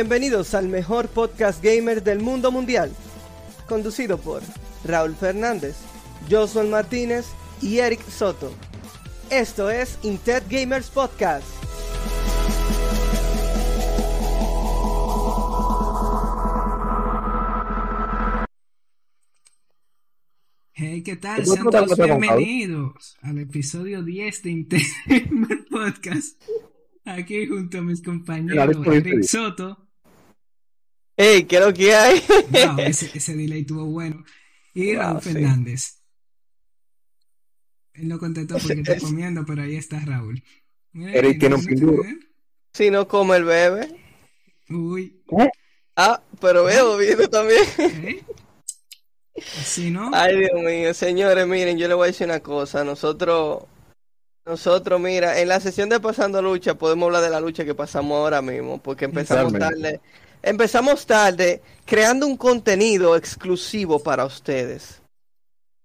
Bienvenidos al mejor podcast gamer del mundo mundial, conducido por Raúl Fernández, Josuel Martínez y Eric Soto. Esto es Intet Gamers Podcast. Hey, ¿qué tal? Sean todos bienvenidos al episodio 10 de Intet Gamers Podcast. Aquí junto a mis compañeros Eric Soto. Hey, ¿qué es lo que hay? Wow, ese, ese delay estuvo bueno. Y Wow, Raúl sí. Fernández. Él no contestó porque está comiendo, pero ahí está Raúl. Mira, Eric ¿qué tiene un no pin se duro. ve? Si no come el bebé. Uy, Ah, pero veo video también. ¿eh? Así, ¿no? Ay, Dios mío, señores, miren, yo les voy a decir una cosa. Nosotros, nosotros, mira, en la sesión de Pasando Lucha podemos hablar de la lucha que pasamos ahora mismo, porque empezamos tarde. Empezamos tarde creando un contenido exclusivo para ustedes.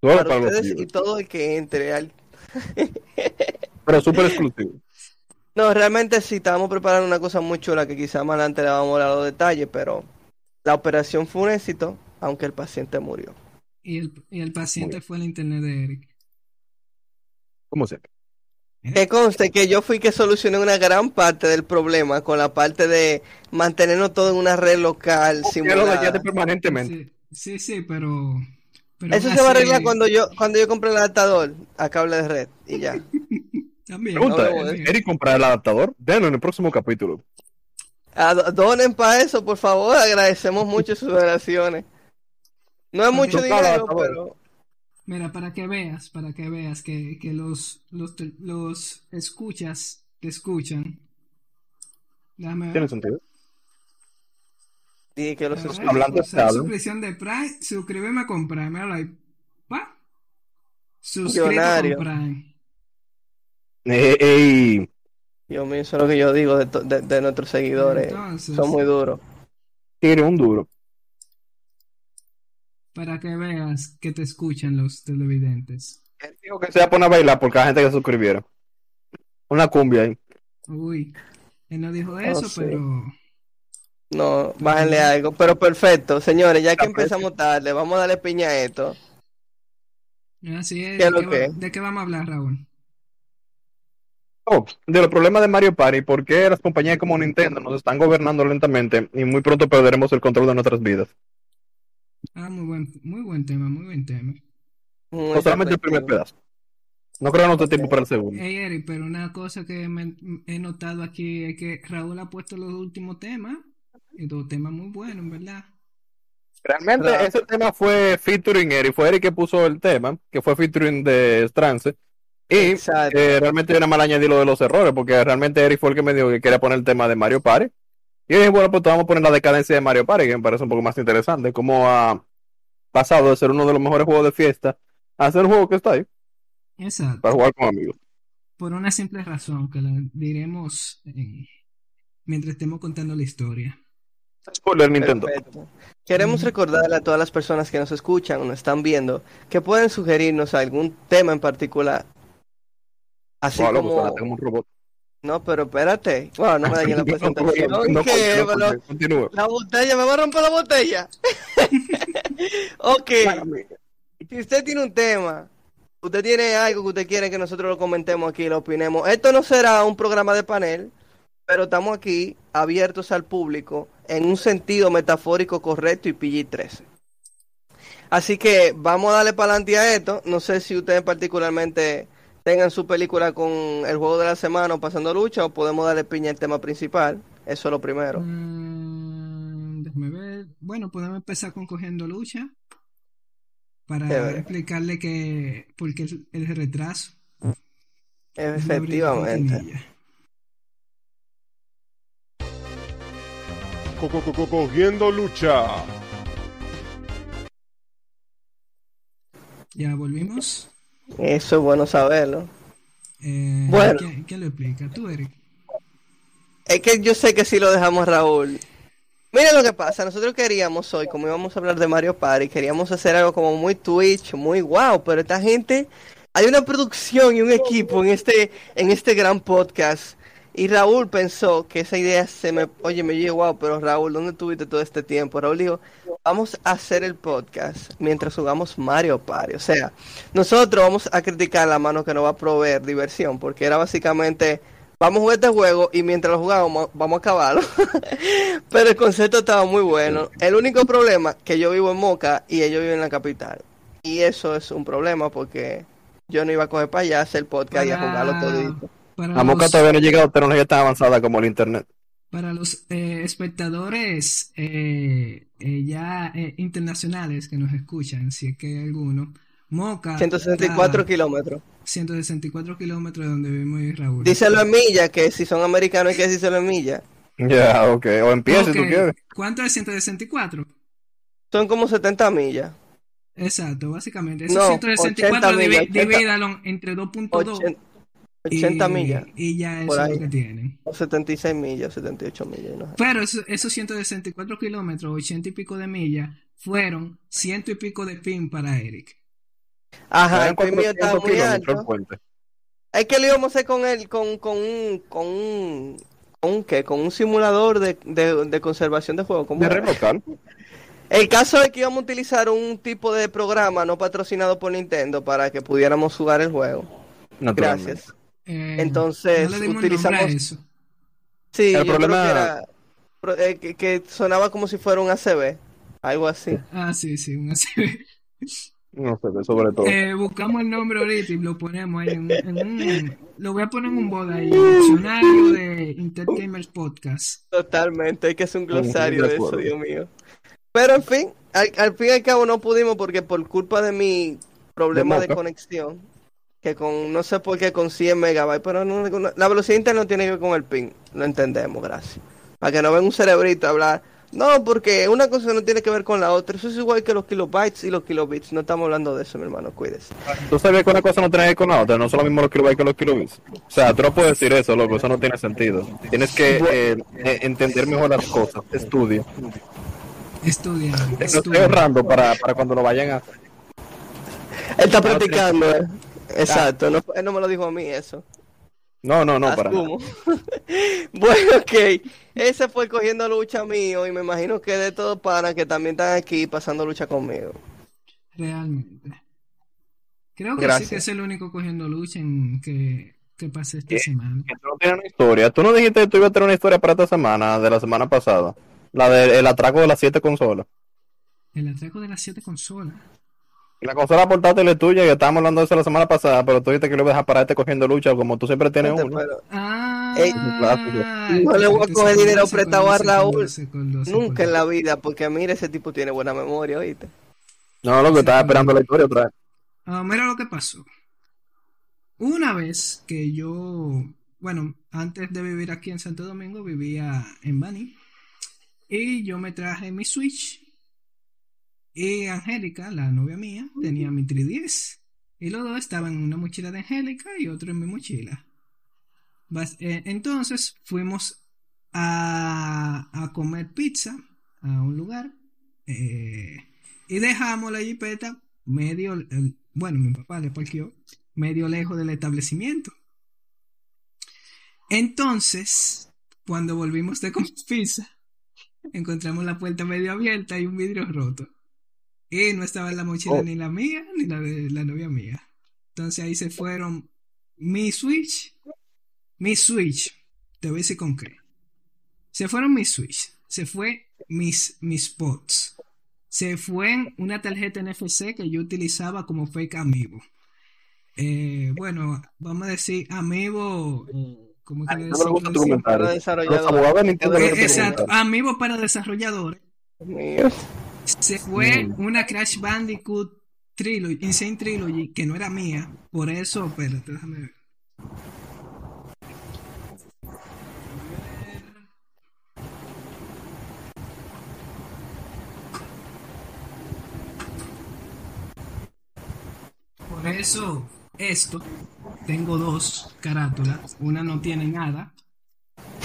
Solo Para ustedes y todo el que entre al... pero súper exclusivo. No, realmente sí, estábamos preparando una cosa muy chula que quizá más adelante le vamos a hablar los detalles, pero la operación fue un éxito, aunque el paciente murió. Y el, y el paciente fue el internet de Eric. ¿Cómo se? Que conste que yo fui que solucioné una gran parte del problema con la parte de mantenernos todo en una red local Ya lo dañaste permanentemente. Sí, sí, sí, pero... pero Eso se va a arreglar cuando yo cuando yo compré el adaptador a cable de red y ya. También, Pregunta, no. ¿Eric comprará el adaptador? Denlo en el próximo capítulo. Ad- Donen para eso, por favor, agradecemos mucho sus donaciones. No es mucho dinero, pero Mira, para que veas, para que veas que, que los, los, te- los escuchas te escuchan. Déjame ver. ¿Tiene sentido? dije que los. Hablando Usar claro. suscripción de Prime, suscribirme a con Prime. Míralo ahí. Pa. Suscrito Millonario. con Prime. Eh, ey, Dios mío, eso es lo que yo digo de, de- de nuestros seguidores. Entonces, Son muy duros. tiene un duro. Para que veas que te escuchan los televidentes. Él dijo que se iba a poner a bailar por cada gente que se suscribiera. Una cumbia ahí. Uy, él no dijo eso, Oh, sí. pero No, bájenle algo. Pero perfecto, señores, ya que empezamos tarde, vamos a darle piña a esto. así es. ¿Qué es ¿De lo qué, va- que? de qué vamos a hablar, Raúl? Oh, de los problemas de Mario Party, ¿por qué las compañías como Nintendo nos están gobernando lentamente y muy pronto perderemos el control de nuestras vidas? Ah, muy buen, muy buen tema, muy buen tema. Muy O solamente el primer pedazo. No creo nuestro tiempo para el segundo. Hey, Eric, pero una cosa que me- he notado aquí es que Raúl ha puesto los últimos temas y dos temas muy buenos, en verdad. Realmente ese tema fue featuring Eric, fue Eric que puso el tema, que fue featuring de Strance. Y eh, realmente era mal añadir lo de los errores, porque realmente Eric fue el que me dijo que quería poner el tema de Mario Party. Y yo dije, bueno, pues vamos a poner la decadencia de Mario Party, que me parece un poco más interesante, cómo ha pasado de ser uno de los mejores juegos de fiesta a ser un juego que está ahí, Exacto. para jugar con amigos. Por una simple razón que la diremos eh, mientras estemos contando la historia. Spoiler Nintendo. Perfecto. Queremos Ujú. recordarle a todas las personas que nos escuchan o nos están viendo que pueden sugerirnos algún tema en particular. Así Wow, como... suena como un robot. No, pero espérate. Wow, no me dañen la presentación. No, ¿Qué? no, Pero- continúa. La botella, me va a romper la botella. ok. Si usted tiene un tema, usted tiene algo que usted quiere que nosotros lo comentemos aquí, lo opinemos. Esto no será un programa de panel, pero estamos aquí abiertos al público en un sentido metafórico correcto y PG-13. Así que vamos a darle para adelante a esto. No sé si ustedes particularmente tengan su película con el juego de la semana o pasando lucha o podemos darle piña al tema principal. Eso es lo primero. Mm, déjame ver. Bueno, podemos empezar con cogiendo lucha para explicarle que por qué el, el retraso. Efectivamente. Cogiendo lucha. Ya volvimos. Eso es bueno saberlo. Eh, Bueno. ¿quién, quién lo explica? Tú, Eric. Es que yo sé que si lo dejamos Raúl. Miren lo que pasa, nosotros queríamos hoy, como íbamos a hablar de Mario Party, queríamos hacer algo como muy Twitch, muy wow, pero esta gente, hay una producción y un equipo en este, en este gran podcast Y Raúl pensó que esa idea se me, oye, me llegó, wow, pero Raúl, ¿dónde estuviste todo este tiempo? Raúl dijo, vamos a hacer el podcast mientras jugamos Mario Party. O sea, nosotros vamos a criticar la mano que nos va a proveer diversión, porque era básicamente, vamos a jugar este juego y mientras lo jugamos vamos a acabarlo. pero el concepto estaba muy bueno. El único problema que yo vivo en Moca y ellos viven en la capital. Y eso es un problema porque yo no iba a coger para allá hacer el podcast y a jugarlo todo. A Moca todavía no ha llegado tecnología tan avanzada como el internet. Para los eh, espectadores eh, eh, ya internacionales que nos escuchan, si es que hay alguno, Moca. 164 kilómetros. 164 kilómetros de donde vivimos y Raúl. Díselo en millas, que si son americanos hay que decírselo en millas. Ya, ok. O en pie si tú quieres. ¿Cuánto es 164? Son como 70 millas. Exacto, básicamente. Esos 164 divídalo entre 2.2. 80 millas. Y ya eso es lo que tienen. 76 millas, 78 millas. Pero esos 164 kilómetros, 80 y pico de millas, fueron ciento y pico de pin para Eric. Ajá, el pin mío estaba muy alto. Es que lo íbamos a hacer con él, con, con un, con un, con qué, con un simulador de, de, conservación de juego. ¿De relocal? El caso es que íbamos a utilizar un tipo de programa no patrocinado por Nintendo para que pudiéramos jugar el juego. Gracias. Eh, Entonces, utilizamos. Eso. Sí, el problema era eh, que, sonaba como si fuera un ACB, algo así. Ah, sí, sí, un ACB. No sé, sobre todo. Eh, buscamos el nombre ahorita y lo ponemos ahí en, un. Lo voy a poner en un bot ahí, diccionario de Intergamers Podcast. Totalmente, hay que hacer un glosario de eso, Dios mío. Pero en fin, al, fin y al cabo no pudimos porque por culpa de mi problema de conexión que con, no sé por qué con 100 megabytes, pero no, la velocidad interna no tiene que ver con el ping, lo entendemos, gracias. Para que no venga un cerebrito a hablar, no, porque una cosa no tiene que ver con la otra, eso es igual que los kilobytes y los kilobits, no estamos hablando de eso, mi hermano, cuídese. Tú sabes que una cosa no tiene que ver con la otra, no son lo mismo los kilobytes que los kilobits. O sea, tú no puedes decir eso, loco, eso no tiene sentido. Tienes que eh, eh, entender mejor las cosas, estudia. Estudia. estoy ahorrando para, para cuando lo vayan a. Él está practicando, eh. Exacto, no, él no me lo dijo a mí eso. No, no, no, para bueno, ok. Ese fue cogiendo lucha mío y me imagino que de todos para que también están aquí pasando lucha conmigo. Realmente. Creo que sí que es el único cogiendo lucha en que, que pasé esta semana. tú no tienes una historia. Tú no dijiste que tú ibas a tener una historia para esta semana, de la semana pasada. La del atraco de las siete consolas. El atraco de las siete consolas. La consola portátil es tuya, que estábamos hablando de eso la semana pasada, pero tú dijiste que lo vas a pararte cogiendo lucha, como tú siempre tienes uno. Ah, no le voy a coger dinero prestado a Raúl. Nunca en la vida, porque mira, ese tipo tiene buena memoria, ¿oíste? No, lo que estaba esperando la historia otra vez. Ah, mira lo que pasó. Una vez que yo, bueno, antes de vivir aquí en Santo Domingo, vivía en Bani. Y yo me traje mi Switch y Angélica, la novia mía, tenía mi 3DS. Y los dos estaban en una mochila de Angélica y otro en mi mochila. Eh, entonces fuimos a, a, comer pizza a un lugar. Eh, y dejamos la jipeta medio, bueno, mi papá le parqueó medio lejos del establecimiento. Entonces, cuando volvimos de comer pizza, encontramos la puerta medio abierta y un vidrio roto. Y no estaba en la mochila oh. ni la mía ni la de la novia mía. Entonces ahí se fueron mi Switch, mi Switch, te voy a decir con qué. Se fueron mis Switch, se fue mis, mis spots, se fue una tarjeta NFC que yo utilizaba como fake amigo. Eh, bueno, vamos a decir amigo, ¿cómo que le Para desarrolladores. Exacto, amigo para desarrolladores. Se fue mm. una Crash Bandicoot Trilogy, Insane Trilogy, que no era mía. Por eso, espérate, déjame ver. Por eso, esto, tengo dos carátulas. Una no tiene nada.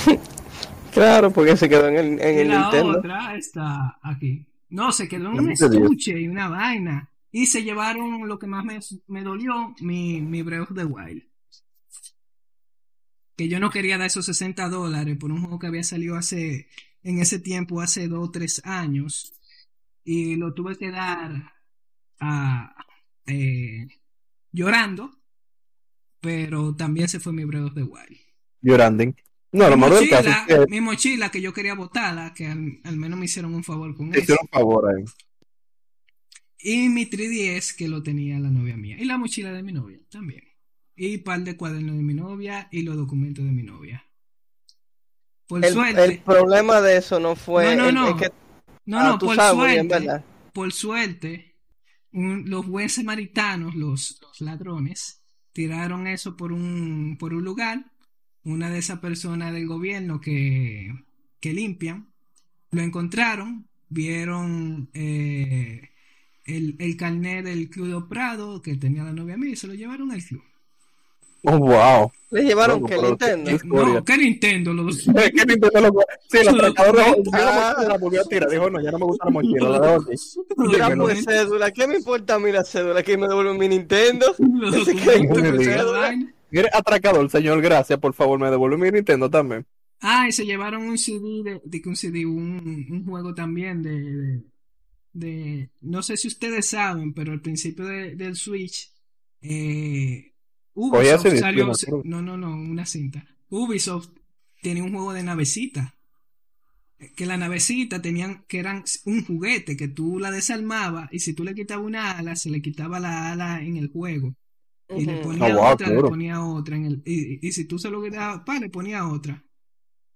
claro, porque se quedó en el, en el la Nintendo. La otra está aquí. No, se quedó en un estuche y una vaina. Y se llevaron lo que más me, me dolió, mi, mi Breath of the Wild. que yo no quería dar esos 60 dólares por un juego que había salido hace, en ese tiempo, hace dos o tres años, y lo tuve que dar a, eh, llorando, pero también se fue mi Breath of the Wild. Llorando. No, mi, lo caso mochila, es que mi mochila que yo quería botarla, que al, al menos me hicieron un favor con eso. hicieron favor ahí. Y mi 3DS que lo tenía la novia mía. Y la mochila de mi novia también. Y un par de cuadernos de mi novia y los documentos de mi novia. Por El, suerte. el problema de eso no fue. No, no, el- no. es que, no, ah, no, por sabes muy bien, suerte. por suerte, un- los buenos samaritanos, los, los ladrones, tiraron eso por un, por un lugar. Una de esas personas del gobierno que, que limpian, lo encontraron, vieron eh, el, el carnet del Club de Prado que tenía la novia mía y se lo llevaron al club. Oh, wow. Le llevaron Loco, que Nintendo. ¿Qué? No, ¿qué Nintendo? Los... Que Nintendo lo- Sí, documento. vio la volvió a tirar. Dijo, no, ya no me gusta la mochila, la dejo aquí. Mira, Dímelo. pues cédula, ¿qué me importa a mí la cédula? Que me devuelven mi Nintendo. Los documentos que- Mire, atracador, señor, gracias, por favor, me devuelve mi Nintendo también. Ah, y se llevaron un CD de, de un CD, un, un juego también de, de, de- no sé si ustedes saben, pero al principio de- del Switch, eh, Ubisoft CD, salió, no, no, no, una cinta. Ubisoft tenía un juego de navecita. Que la navecita tenían, que eran un juguete que tú la desarmabas y si tú le quitabas una ala, se le quitaba la ala en el juego. Y le ponía Ah, wow, otra, le ponía otra en el, y, y si tú se lo quitabas, pa, le ponía otra.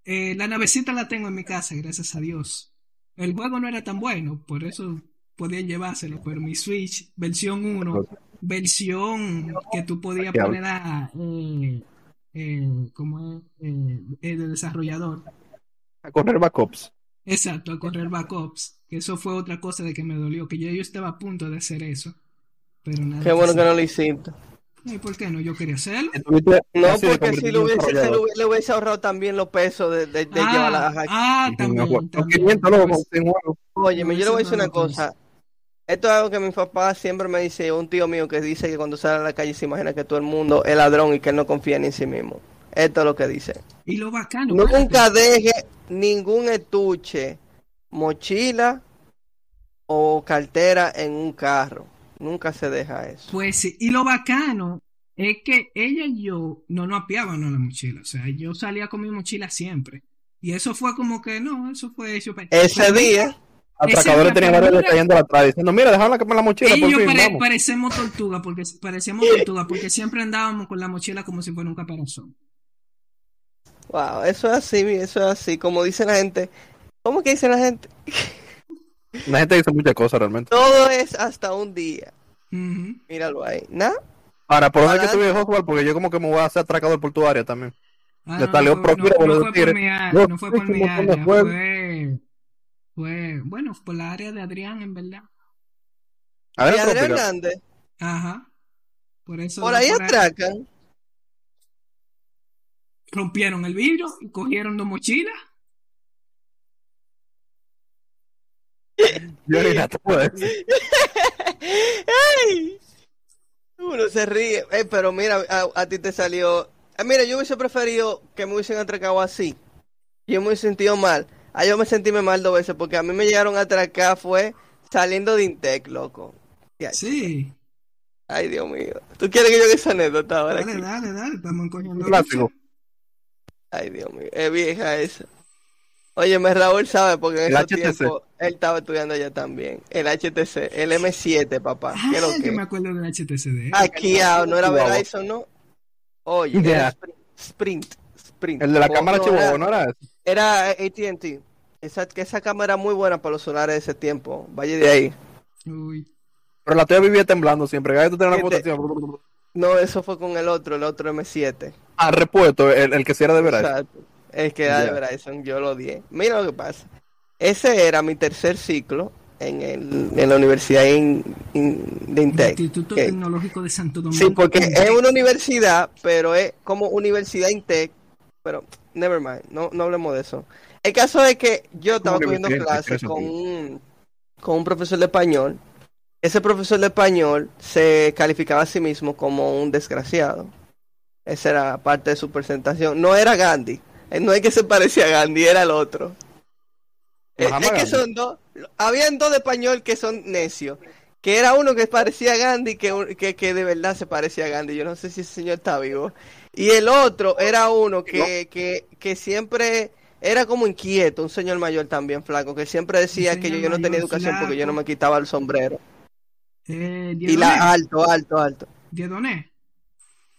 Eh, la navecita la tengo en mi casa, gracias a Dios. El juego no era tan bueno, por eso podían llevárselo, pero mi Switch, versión 1, versión que tú podías poner a, eh, eh, como de desarrollador. A correr backups. Exacto, a correr backups. Que eso fue otra cosa de que me dolió, que ya yo estaba a punto de hacer eso. Pero nada. Qué bueno que no lo hiciste. ¿Y por qué no? Yo quería hacerlo. No, porque si lo hubiese, se lo, le hubiese ahorrado también los pesos de, de, de llevarla a Ah, ah, también, con también. 500 luego sin juego. Oye, yo le voy a decir una cosa. Esto es algo que mi papá siempre me dice, un tío mío que dice que cuando sale a la calle se imagina que todo el mundo es ladrón y que él no confía ni en sí mismo. Esto es lo que dice. Y lo bacano. Nunca deje ningún estuche, mochila o cartera en un carro. Nunca se deja eso. Pues sí, y lo bacano es que ella y yo no nos apiábamos la mochila. O sea, yo salía con mi mochila siempre. Y eso fue como que no, eso fue hecho. Ese Pero día, Atracadores tenían varios detallando atrás diciendo, mira, dejaron la, la mochila, y por yo fin, pare- parecemos tortuga, porque parecemos tortuga, porque siempre andábamos con la mochila como si fuera un caparazón. wow, eso es así, eso es así. Como dice la gente, ¿cómo que dice la gente? La gente dice muchas cosas realmente. Todo es hasta un día. Ujú. Míralo ahí. ¿Nada? Ahora, ¿por dónde es que tú Oswald? Porque yo como que me voy a hacer atracador por tu área también. Ah, Ya no, está, no no- fue mi área, no fue por mi área, fue, fue, bueno, por la área de Adrián, en verdad. A ver, Adrián. Hernández, Ajá. Por eso por ahí atracan. rompieron el vidrio y cogieron dos mochilas. Nada te puedo decir. Ay, uno se ríe. Eh, pero mira, a, a ti te salió. Ah, mira, yo hubiese preferido que me hubiesen atracado así. Yo me hubiese sentido mal. Ah, yo me sentí mal dos veces porque a mí me llegaron a atracar fue saliendo de Intec, loco. Ya, Sí. Ay, Dios mío. ¿Tú quieres que yo haga esa anécdota ahora? Dale, aquí? dale, dale, estamos cogiendo Un clásico. lucha. Ay, Dios mío. Es vieja esa. Óyeme, Raúl sabe porque en El HTC. tiempos él estaba estudiando allá también. El HTC, el M7, papá. ¿Qué es Ah, yo que? me acuerdo del HTCD. Aquí ah, no era. Verizon, ¿no? Oye, era Sprint, Sprint, Sprint. El de la O cámara no, Chihuahua, ¿no era ese? Era AT&T. Esa, esa cámara era muy buena para los solares de ese tiempo. Vaya de ahí. Uy. Pero la tuya vivía temblando siempre. Tú tenías una Este-. No, eso fue con el otro, el otro M7. Ah, repuesto, el, el que sí era de Verizon. Exacto. El que era de Ya. Verizon, yo lo odié. Mira lo que pasa. Ese era mi tercer ciclo en, el, en la universidad in- in- de Intec. Instituto que- Tecnológico de Santo Domingo. Sí, porque es una universidad, pero es como universidad Intec. Pero, never mind, no, no hablemos de eso. El caso es que yo estaba cogiendo clases con un, con un profesor de español. Ese profesor de español se calificaba a sí mismo como un desgraciado. Esa era parte de su presentación. No era Gandhi. Eh, No es que se parecía a Gandhi, era el otro. Eh, es que son dos. Habían dos de español que son necios. Que era uno que parecía a Gandhi, que, que, que de verdad se parecía a Gandhi. Yo no sé si ese señor está vivo. Y el otro era uno que, que, que siempre era como inquieto, un señor mayor también flaco, que siempre decía que yo, yo no tenía educación porque yo no me quitaba el sombrero. Eh, Y la alto, alto, alto. Diedoné.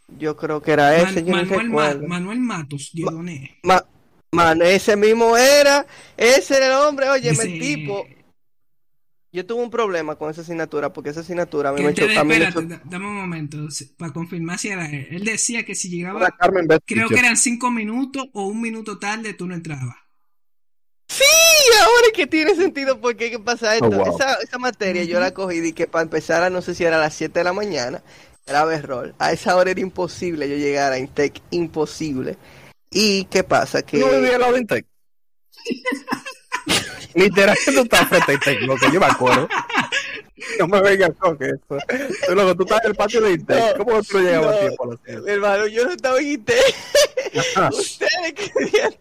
Yo creo que era ese, Man- yo no Manuel, Ma- recuerdo. Manuel Matos, Diedoné. Ma- man, ese mismo era, ese era el hombre, oye, Ese- el tipo. Yo tuve un problema con esa asignatura, porque esa asignatura a mí me te- chocó. a mí me espérate, chocó. dame un momento, para confirmar si era él. Él decía que si llegaba, Carmen creo que eran cinco minutos o un minuto tarde, tú no entrabas. Y ahora es que tiene sentido porque qué pasa esto. Oh, wow. esa, esa materia yo la cogí y que para empezar a no sé si era a las 7 de la mañana, era berrol. A esa hora era imposible yo llegar a Intec, imposible. ¿Y qué pasa? Que No vivía al lado de Intec. Literal, tú estás frente a Intec, loco, yo me acuerdo. No me vengas con eso. Tú, loco, tú estás en el patio de Intec. No, ¿Cómo tú llegabas no. a tiempo a las siete? hermano, yo no estaba en Intec. Ustedes querían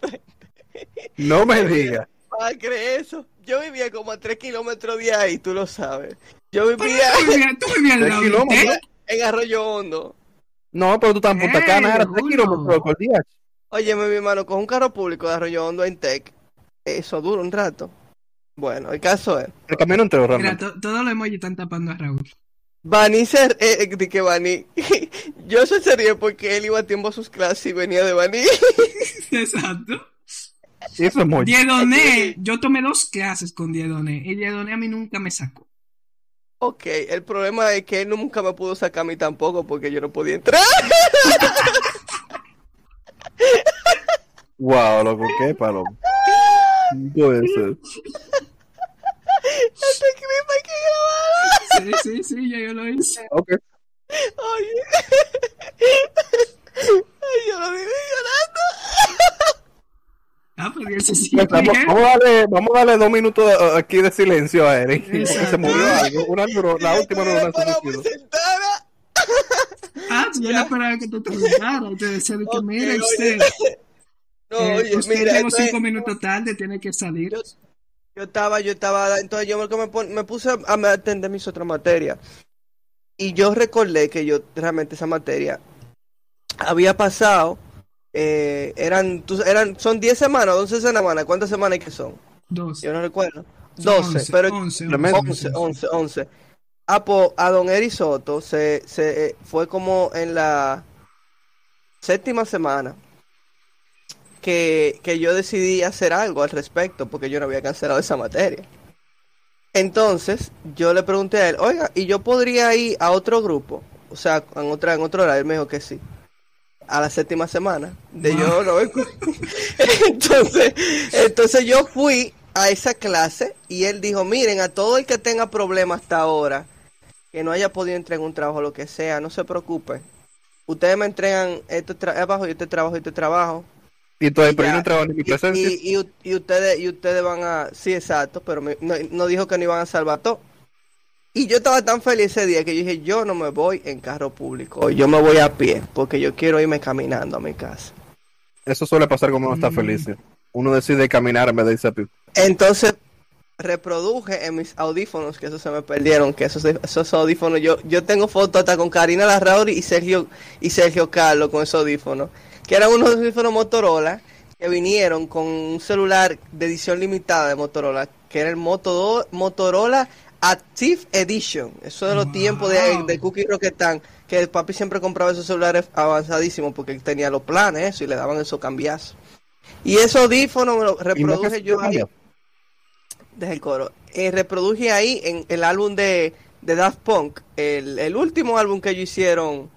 No me digas. para creer eso. Yo vivía como a 3 kilómetros de ahí, tú lo sabes. Yo vivía tú vivías, tú vivías al lado de. Intec. En Arroyo Hondo. No, pero tú estás en Punta ¡Ey, Cana, era 3 Julio! kilómetros por día. Oye, mi hermano, con un carro público de Arroyo Hondo en Tec, eso dura un rato. Bueno, el caso es, El camino Mira, realmente. to- todos los emojis están tapando a Raúl. Bani se, eh, eh, di que Bani, yo se sería porque él iba a tiempo a sus clases y venía de Bani. Exacto. Eso es muy. Diedoné, yo tomé dos clases con Diedoné y Diedoné a mí nunca me sacó. Ok, el problema es que él nunca me pudo sacar a mí tampoco porque yo no podía entrar. Wow, loco, qué palo. Puede ser. Este clip hay que grabarlo. Sí, sí, sí, ya yo lo hice. Ok. Oye. Ay, yo lo viví llorando. Ah, Pues Vamos, bien. vamos a darle, vamos a darle dos minutos aquí de silencio a Eric. Exacto. Se murió algo. Una la última neurona se para suicidó. presentar. Ah, yo no esperaba que te preguntara. Te decía de que, Ok, mire oye. usted, No, eh, oye, usted mira, llegó esto es- cinco minutos tarde, tiene que salir. Yo- Yo estaba, yo estaba, entonces yo me, pon- me puse a me atender mis otras materias. Y yo recordé que yo realmente esa materia había pasado, eh, eran, tú- eran, son 10 semanas, 11 semanas, ¿cuántas semanas que son? Dos. Yo no recuerdo. Son 12, once, pero once, Tremendo. 11, 11, 11. Ah, pues, a don Eri Soto se, se eh, fue como en la séptima semana que, que yo decidí hacer algo al respecto porque yo no había cancelado esa materia. Entonces, yo le pregunté a él, oiga, ¿y yo podría ir a otro grupo? O sea, en otra, en otro horario, él me dijo que sí. A la séptima semana de yo no entonces, entonces yo fui a esa clase y él dijo, miren, a todo el que tenga problemas hasta ahora, que no haya podido entregar un trabajo, lo que sea, no se preocupe. Ustedes me entregan este trabajo y este trabajo y este trabajo. Y todavía, pero no mi presencia. y, y, y ustedes, y ustedes van a, sí, exacto, pero me- no, no dijo que no iban a salvar todo. Y yo estaba tan feliz ese día que yo dije, yo no me voy en carro público, yo me voy a pie, porque yo quiero irme caminando a mi casa. Eso suele pasar cuando uno está Mm. feliz. Uno decide caminar en vez de irse a pie. Entonces reproduje en mis audífonos, que esos se me perdieron, que esos, esos audífonos, yo, yo tengo fotos hasta con Karina Larrauri y Sergio, y Sergio Carlos con esos audífonos, que eran unos audífonos Motorola que vinieron con un celular de edición limitada de Motorola, que era el Moto, Motorola Active Edition. Eso de los Wow. tiempos de, de Cookie Rocketán, que el papi siempre compraba esos celulares avanzadísimos porque él tenía los planes eso, y le daban esos cambiazos. Y esos audífonos me los no reproduje yo ahí. Deja el coro. Eh, reproduje ahí en el álbum de, de Daft Punk, el, el último álbum que ellos hicieron,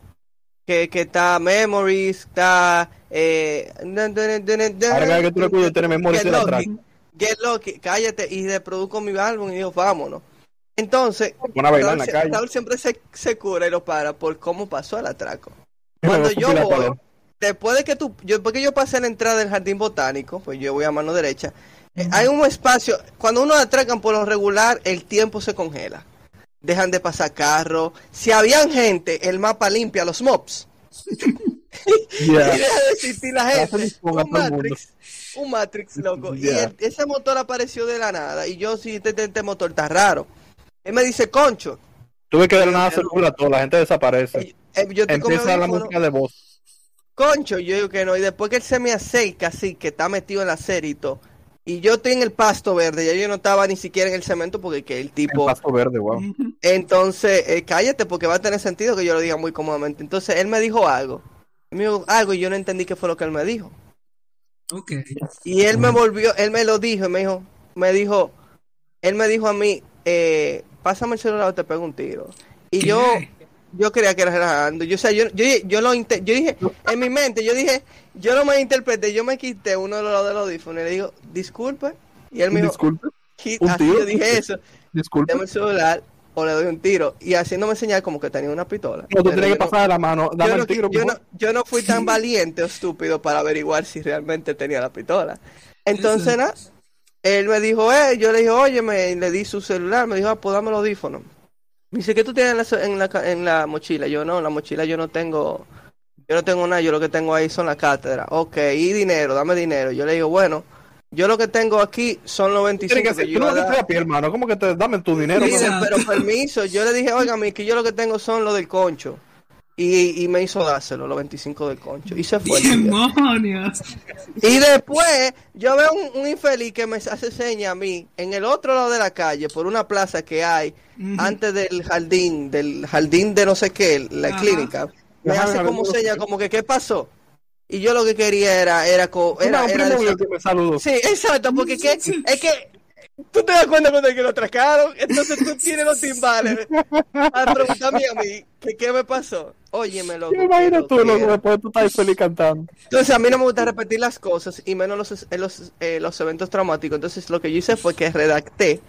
que, que está Memories, está... Eh, Ahora que tú lo memoria Get Lucky, cállate, y reproduzco mi álbum y dijo, vámonos. Entonces, Pon a bailar en la Raúl, siempre se, se cura y lo para por cómo pasó el atraco. Cuando yo voy, después de que tú, yo, porque yo pasé la entrada del jardín botánico, pues yo voy a mano derecha. eh, hay un espacio, cuando uno atracan por lo regular, el tiempo se congela. Dejan de pasar carros. Si habían gente, el mapa limpia los mobs. Y Ya. deja de existir la gente. Un. Matrix. Un Matrix, loco. Y el- ese motor apareció de la nada. Y yo sí, este, este motor está raro. Él me dice, concho. Tuve que la nada hacer a todo, la gente desaparece. eh, yo Empieza la música de voz. Concho, yo digo que no. Y después que él se me acerca así, que está metido en la serie y todo. Y yo estoy en el pasto verde. Ya yo no estaba ni siquiera en el cemento porque que el El tipo... pasto verde, wow. Entonces, eh, cállate porque va a tener sentido que yo lo diga muy cómodamente. Entonces, él me dijo algo. Él me dijo algo y yo no entendí qué fue lo que él me dijo. Ok. Y él me volvió, él me lo dijo, y me dijo, me dijo, él me dijo a mí, eh, pásame el celular o te pego un tiro. Y ¿Qué? yo, yo creía que era relajando. Yo, o sea, yo, yo, yo lo inte- yo dije, en mi mente, yo dije, yo no me interpreté, yo me quité uno de los, de los audífonos y le digo, disculpe. Y él me dijo, Disculpe, "Qui- ¿un así tiro? yo dije eso, disculpe. dame el celular o le doy un tiro. Y haciéndome señal como que tenía una pistola. No, tú tienes yo que no- pasar de la mano. Dame yo no, el tiro, yo, no, yo no fui tan valiente o estúpido para averiguar si realmente tenía la pistola. Entonces, nada, él me dijo, eh, yo le dije, oye, me, le di su celular, me dijo, ah, pues dame los audífonos. Me dice, ¿qué tú tienes en la, en la, en la mochila? Yo no, en la mochila yo no tengo, yo no tengo nada, yo lo que tengo ahí son las cátedras. Ok, y dinero, dame dinero. Yo le digo, bueno, yo lo que tengo aquí son los Tienes 25 que que yo tú no a pie, hermano. ¿Cómo que te dame tu dinero? Dice, pero permiso, yo le dije, oiga, que yo lo que tengo son los del concho. Y, y me hizo dárselo, los 25 del concho. Y se fue. ¡Demonios! Y después, yo veo un, un infeliz que me hace seña a mí, en el otro lado de la calle, por una plaza que hay, antes del jardín, del jardín de no sé qué, la Ajá. clínica. Me Ajá, hace como seña, como que, ¿qué pasó? Y yo lo que quería era, era, co- Era era, de- que me saludó. Sí, exacto, porque ¿qué? es que tú te das cuenta cuando que lo atracaron, entonces tú tienes los timbales a preguntarme a mí que qué me pasó. Óyeme, loco. Imagino tú, lo loco, después tú estás feliz cantando. Entonces a mí no me gusta repetir las cosas y menos los, eh, los, eh, los eventos traumáticos. Entonces lo que yo hice fue que redacté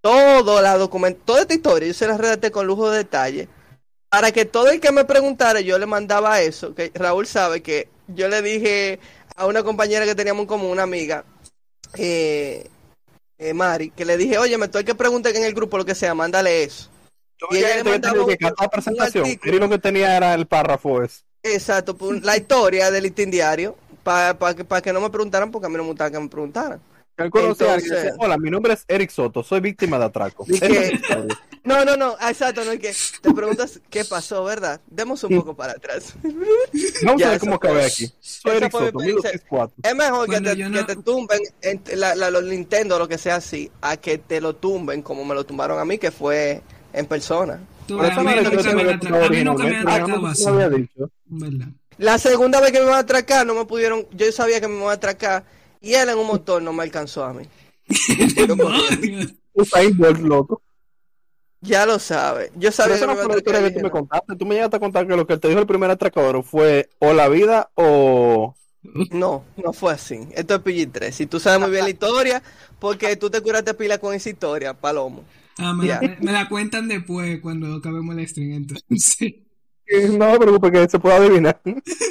toda la documentación, toda esta historia, yo se la redacté con lujo de detalle. Para que todo el que me preguntara, yo le mandaba eso. Que Raúl sabe que yo le dije a una compañera que teníamos en común, una amiga, eh, eh, Mari, que le dije, oye, me tú hay que preguntar en el grupo lo que sea, mándale eso. Yo Y ella le mandaba un- un presentación. lo que tenía era el párrafo ese. Exacto, pues, la historia del listín diario, para que, pa' que no me preguntaran, porque a mí no me gustaba que me preguntaran. Entonces- Hola, mi nombre es Eric Soto, soy víctima de atraco. ¿Y No, no, no, exacto, no es que te preguntas qué pasó, ¿verdad? Demos un poco para atrás. Vamos Ya, a ver eso cómo acabé aquí. Soy esa Eric fue mi Soto, experiencia. 1264. Es mejor que te, que te tumben en- la- la- los Nintendo o lo que sea así, a que te lo tumben como me lo tumbaron a mí, que fue en persona. La segunda vez que me iban a atracar, no me pudieron, yo sabía que me iban a atracar, y él en un motor no me alcanzó a mí. Usain Bolt, loco. Ya lo sabe. Yo Pero sabía esa que no fue la que tú me no. contaste. Tú me llegaste a contar que lo que te dijo el primer atracador fue o la vida o... No, no fue así. Esto es PG-3. Si tú sabes muy bien la historia, porque tú te curaste pila con esa historia, Palomo. Ah, me, la, me la cuentan después cuando acabemos el stream, entonces. No me preocupes que se puede adivinar.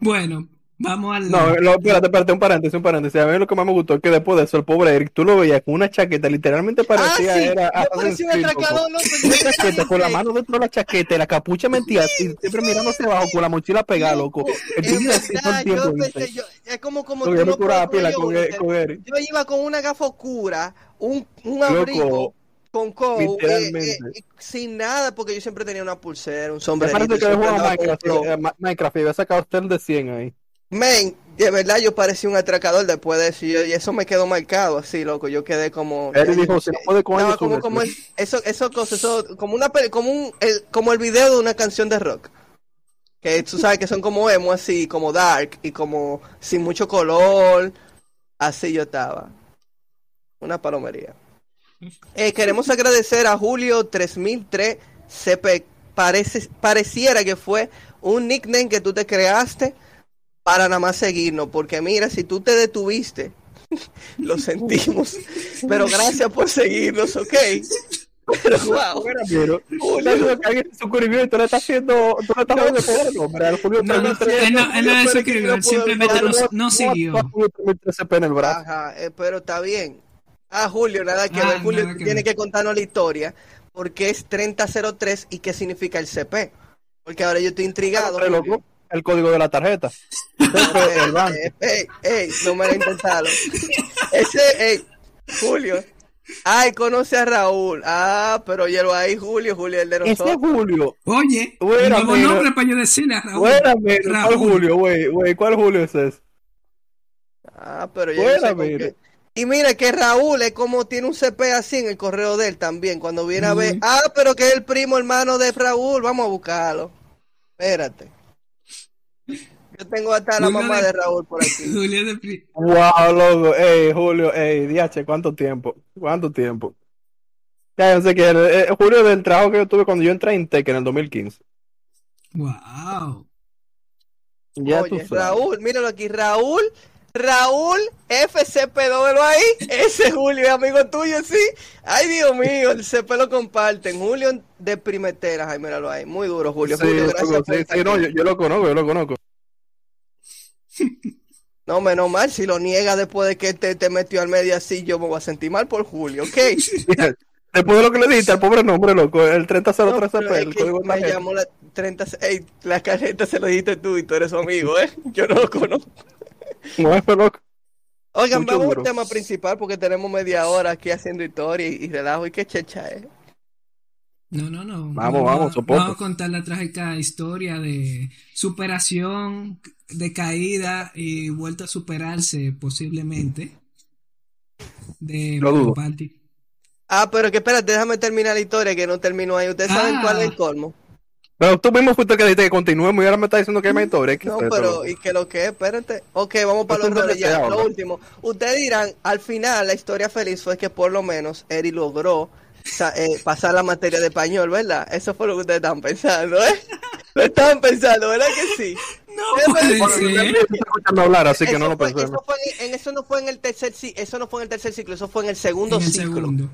Bueno, vamos al. No, lo, espérate, espérate, un paréntesis, un paréntesis. A mí lo que más me gustó es que después de eso, el pobre Eric, tú lo veías con una chaqueta, literalmente parecía, ah, sí, era pareció un atracador, loco. Una chaqueta con la mano dentro de la chaqueta y la capucha mentía y siempre mirando hacia abajo con la mochila pegada, loco. El en tipo así todo verdad, el tiempo. yo ¿viste? pensé, yo, es como, como tú yo me no curaba puedes pila con, creer, con Eric. Yo iba con una gafa oscura, un, un abrigo con literalmente. eh, eh, sin nada, porque yo siempre tenía una pulsera, un con Minecraft, eh, Minecraft y había sacado usted el de 100 ahí. Men, de verdad yo parecía un atracador después de eso y, eso me quedó marcado así, loco. Yo quedé como. Ya, dijo, si no puede con como, como el- eso, eso como una como un, el, como el video de una canción de rock. Que tú sabes que son como emo así, como dark y como sin mucho color. Así yo estaba. Una palomería. Eh, queremos agradecer a Julio 3003 CP. Parece, pareciera que fue un nickname que tú te creaste para nada más seguirnos. Porque mira, si tú te detuviste, lo sentimos. Pero gracias por seguirnos, ¿ok? Pero wow. Pero, Julio, que alguien se suscribió y tú le estás haciendo, tú le estás No. dando poder, hombre, al Julio No, no, 3013. él no, él no Pero se suscribió, simplemente siguió. no, Julio 3013 en el brazo. Ajá, eh, pero está bien. Ah, Julio, nada que Ah, ver. Julio tiene ver. que contarnos la historia. Porque es 3003 y qué significa el CP. Porque ahora yo estoy intrigado. El código de la tarjeta. Ey, el banco. ey, ey, no me lo intentalo. Ese, ey, Julio. Ay, conoce a Raúl. Ah, pero lo ahí, Julio, Julio, el de Ese nosotros. Julio. Oye, Bueno, un nuevo mira. nombre para yo decirle a Raúl. Mira, ¿cuál Raúl. Julio, güey? Güey, ¿cuál Julio es ese? Ah, pero yo Buena, no sé qué. Y mira que Raúl es como tiene un CP así en el correo de él también. Cuando viene a ver, ah, pero que es el primo hermano de Raúl, vamos a buscarlo. Espérate. Yo tengo hasta la Julio mamá de- de Raúl por aquí. Julio de Pri- Wow, loco. Ey, Julio, ey, diache, ¿cuánto tiempo? ¿Cuánto tiempo? Ya, yo sé que eh, Julio del trabajo que yo tuve cuando yo entré en Tech en el 2015. Wow. Ya tú Oye, sabes. Raúl, míralo aquí, Raúl, Raúl FCP2, velo ahí. Ese Julio es amigo tuyo, sí. Ay, Dios mío, el CP lo comparten. Julio de Primeteras, ay, míralo ahí. Muy duro, Julio. Sí, Julio, gracias loco, por sí, estar sí, no, yo lo conozco, yo lo conozco. No, menos mal, si lo niega después de que te, te metió al medio así, yo me voy a sentir mal por Julio, ¿ok? Después de lo que le dijiste al pobre nombre, loco, el 3003 No, el que código me llamó la 30, ey, la carreta se lo dijiste tú y tú eres su amigo, ¿eh? Yo no lo conozco. No es loco. Oigan, Mucho vamos al duro. tema principal porque tenemos media hora aquí haciendo historia y, y relajo. ¿Y qué checha es? No, no, no. Vamos, vamos, a- soporte. Vamos a contar la trágica historia de superación, de caída y vuelta a superarse posiblemente de Lo dudo. Party. Ah, pero que espérate, déjame terminar la historia que no terminó ahí. ¿Ustedes saben Ah. cuál es el colmo? Pero tú mismo fuiste el que dijiste que continuemos y ahora me estás diciendo que hay más historia. ¿Qué No, pero? ¿y qué lo que es? Espérate. Ok, vamos para los es roles ya. Lo último. Ustedes dirán, al final la historia feliz fue que por lo menos Eri logró eh, pasar la materia de español, ¿verdad? Eso fue lo que ustedes estaban pensando, ¿eh? Lo estaban pensando, ¿verdad que sí? No puede. Bueno, yo ser. estoy escuchando hablar, así que Eso no lo fue- pensé. eso, fue en, en- eso no fue en el tercer ci- eso no fue en el tercer ciclo, eso fue en el segundo En el ciclo. segundo.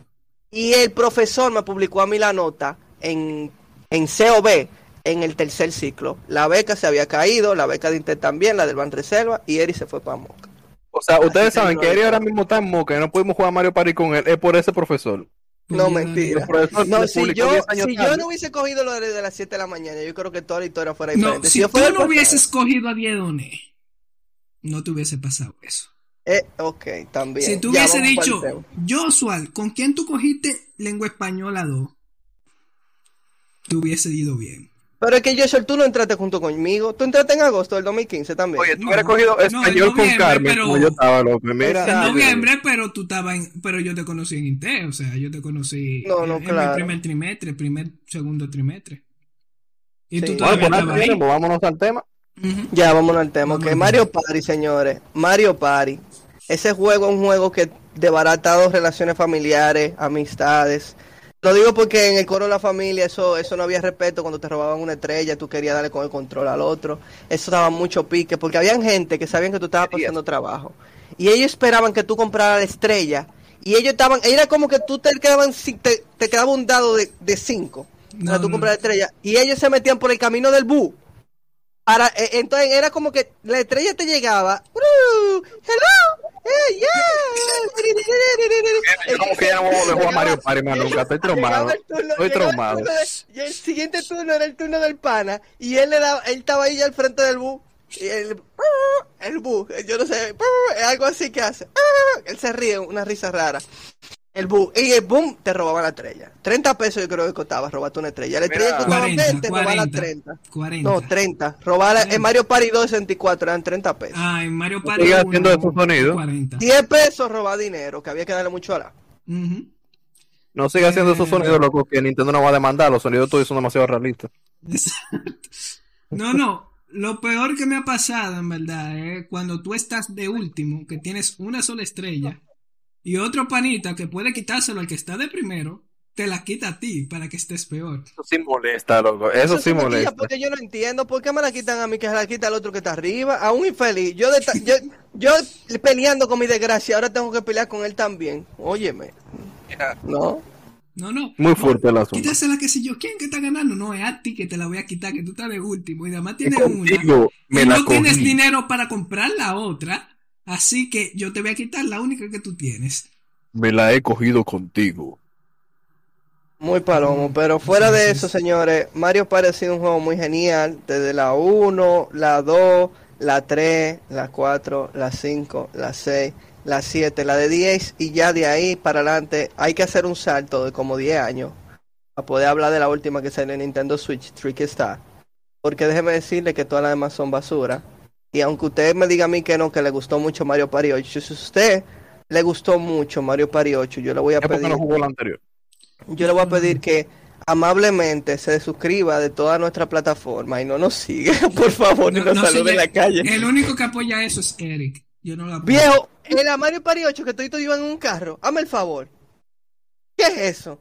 Y el profesor me publicó a mí la nota en, en COB en el tercer ciclo. La beca se había caído, la beca de Inter también, la del Ban Reserva, y Eri se fue para Moca. O sea, ustedes Así saben que la Eri ahora mismo está en Moca y no podemos jugar a Mario Party con él, es por ese profesor. No, mentira. No, si yo, 10 años si yo no hubiese cogido lo de, de las 7 de la mañana, yo creo que toda la historia fuera No, diferente. si yo tú no hubieses cogido a Diedoné, no te hubiese pasado eso. Eh, ok, también. Si tú Ya, hubiese dicho. Joshua, ¿con quién tú cogiste lengua española 2? Te hubiese ido bien. Pero es que yo, tú no entraste junto conmigo. Tú entraste en agosto del 2015 también. Oye, tú No, hubieras cogido no, español con noviembre, Carmen, pero- como yo estaba, loco. Mira, En noviembre, pero tú estabas en, pero yo te conocí en Intel, o sea, yo te conocí No, en, no, en claro. mi primer trimestre, primer, segundo trimestre. Y Sí. tú Bueno, Bueno, todavía pues ahí. tiempo, vámonos al tema. Ujú. Ya, vámonos al tema. Mario. Party, señores. Mario Party. Ese juego es un juego que debarata dos relaciones familiares, amistades. Lo digo porque en el coro de la familia eso, eso no había respeto cuando te robaban una estrella, tú querías darle con el control al otro. Eso daba mucho pique, porque habían gente que sabían que tú estabas pasando trabajo. Y ellos esperaban que tú compraras la estrella. Y ellos estaban, era como que tú te quedaban, te, te quedaba un dado de, de cinco. No, para tú no. comprar la estrella. Y ellos se metían por el camino del bu. Para, eh, entonces era como que la estrella te llegaba. "Uh, hello, eh, yeah". Yo como que ya no voy a jugar Mario Party más nunca, estoy traumado. Estoy traumado. y el siguiente turno era el turno del pana. Y él daba, él estaba ahí al frente del bu. Y el, el bu, yo no sé, algo así que hace. Él se ríe, una risa rara. El bu, y el boom, te robaba la estrella. 30 pesos yo creo que costaba robarte una estrella. La estrella costaba 40, 20, robaba 40, 30. 40. No, 30. Robar en Mario Party 2 64 eran 30 pesos. Ah, en Mario Party Sigue uno, haciendo esos sonidos. 40. 10 pesos robar dinero, que había que darle mucho a la. Ujú. No siga haciendo esos sonidos, loco, que Nintendo no va a demandar. Los sonidos tuyos son demasiado realistas. Exacto. No, no. Lo peor que me ha pasado, en verdad, es cuando tú estás de último, que tienes una sola estrella, y otro panita que puede quitárselo al que está de primero, te la quita a ti para que estés peor. Eso sí molesta, loco. Eso sí molesta. Porque yo no entiendo por qué me la quitan a mí que se la quita al otro que está arriba. A un infeliz. Yo, yo, yo peleando con mi desgracia, ahora tengo que pelear con él también. Óyeme. No. No, no. Muy fuerte el asunto. Quítasela que si yo, ¿quién que está ganando? No, es a ti que te la voy a quitar, que tú estás de último, y además tienes una. me y la no tienes dinero para comprar la otra, así que yo te voy a quitar la única que tú tienes. Me la he cogido contigo. Muy palomo, pero fuera de eso, señores, Mario sido un juego muy genial, desde la 1, la 2, la 3, la 4, la 5, la 6, la 7, la de 10 y ya de ahí para adelante hay que hacer un salto de como 10 años para poder hablar de la última que salió en Nintendo Switch, Trick Star. Porque déjeme decirle que todas las demás son basura. Y aunque usted me diga a mí que no, que le gustó mucho Mario Party 8, si a usted le gustó mucho Mario Party 8, yo le voy a ¿Por qué pedir... no jugó la anterior? Yo le voy a pedir que amablemente se suscriba de toda nuestra plataforma y no nos siga, por favor, y No, nos no salude en la calle. El único que apoya eso es Eric. Yo no lo apoyo. Viejo, en la Mario Party 8 que estoy todo iban en un carro, hazme el favor. ¿Qué es eso?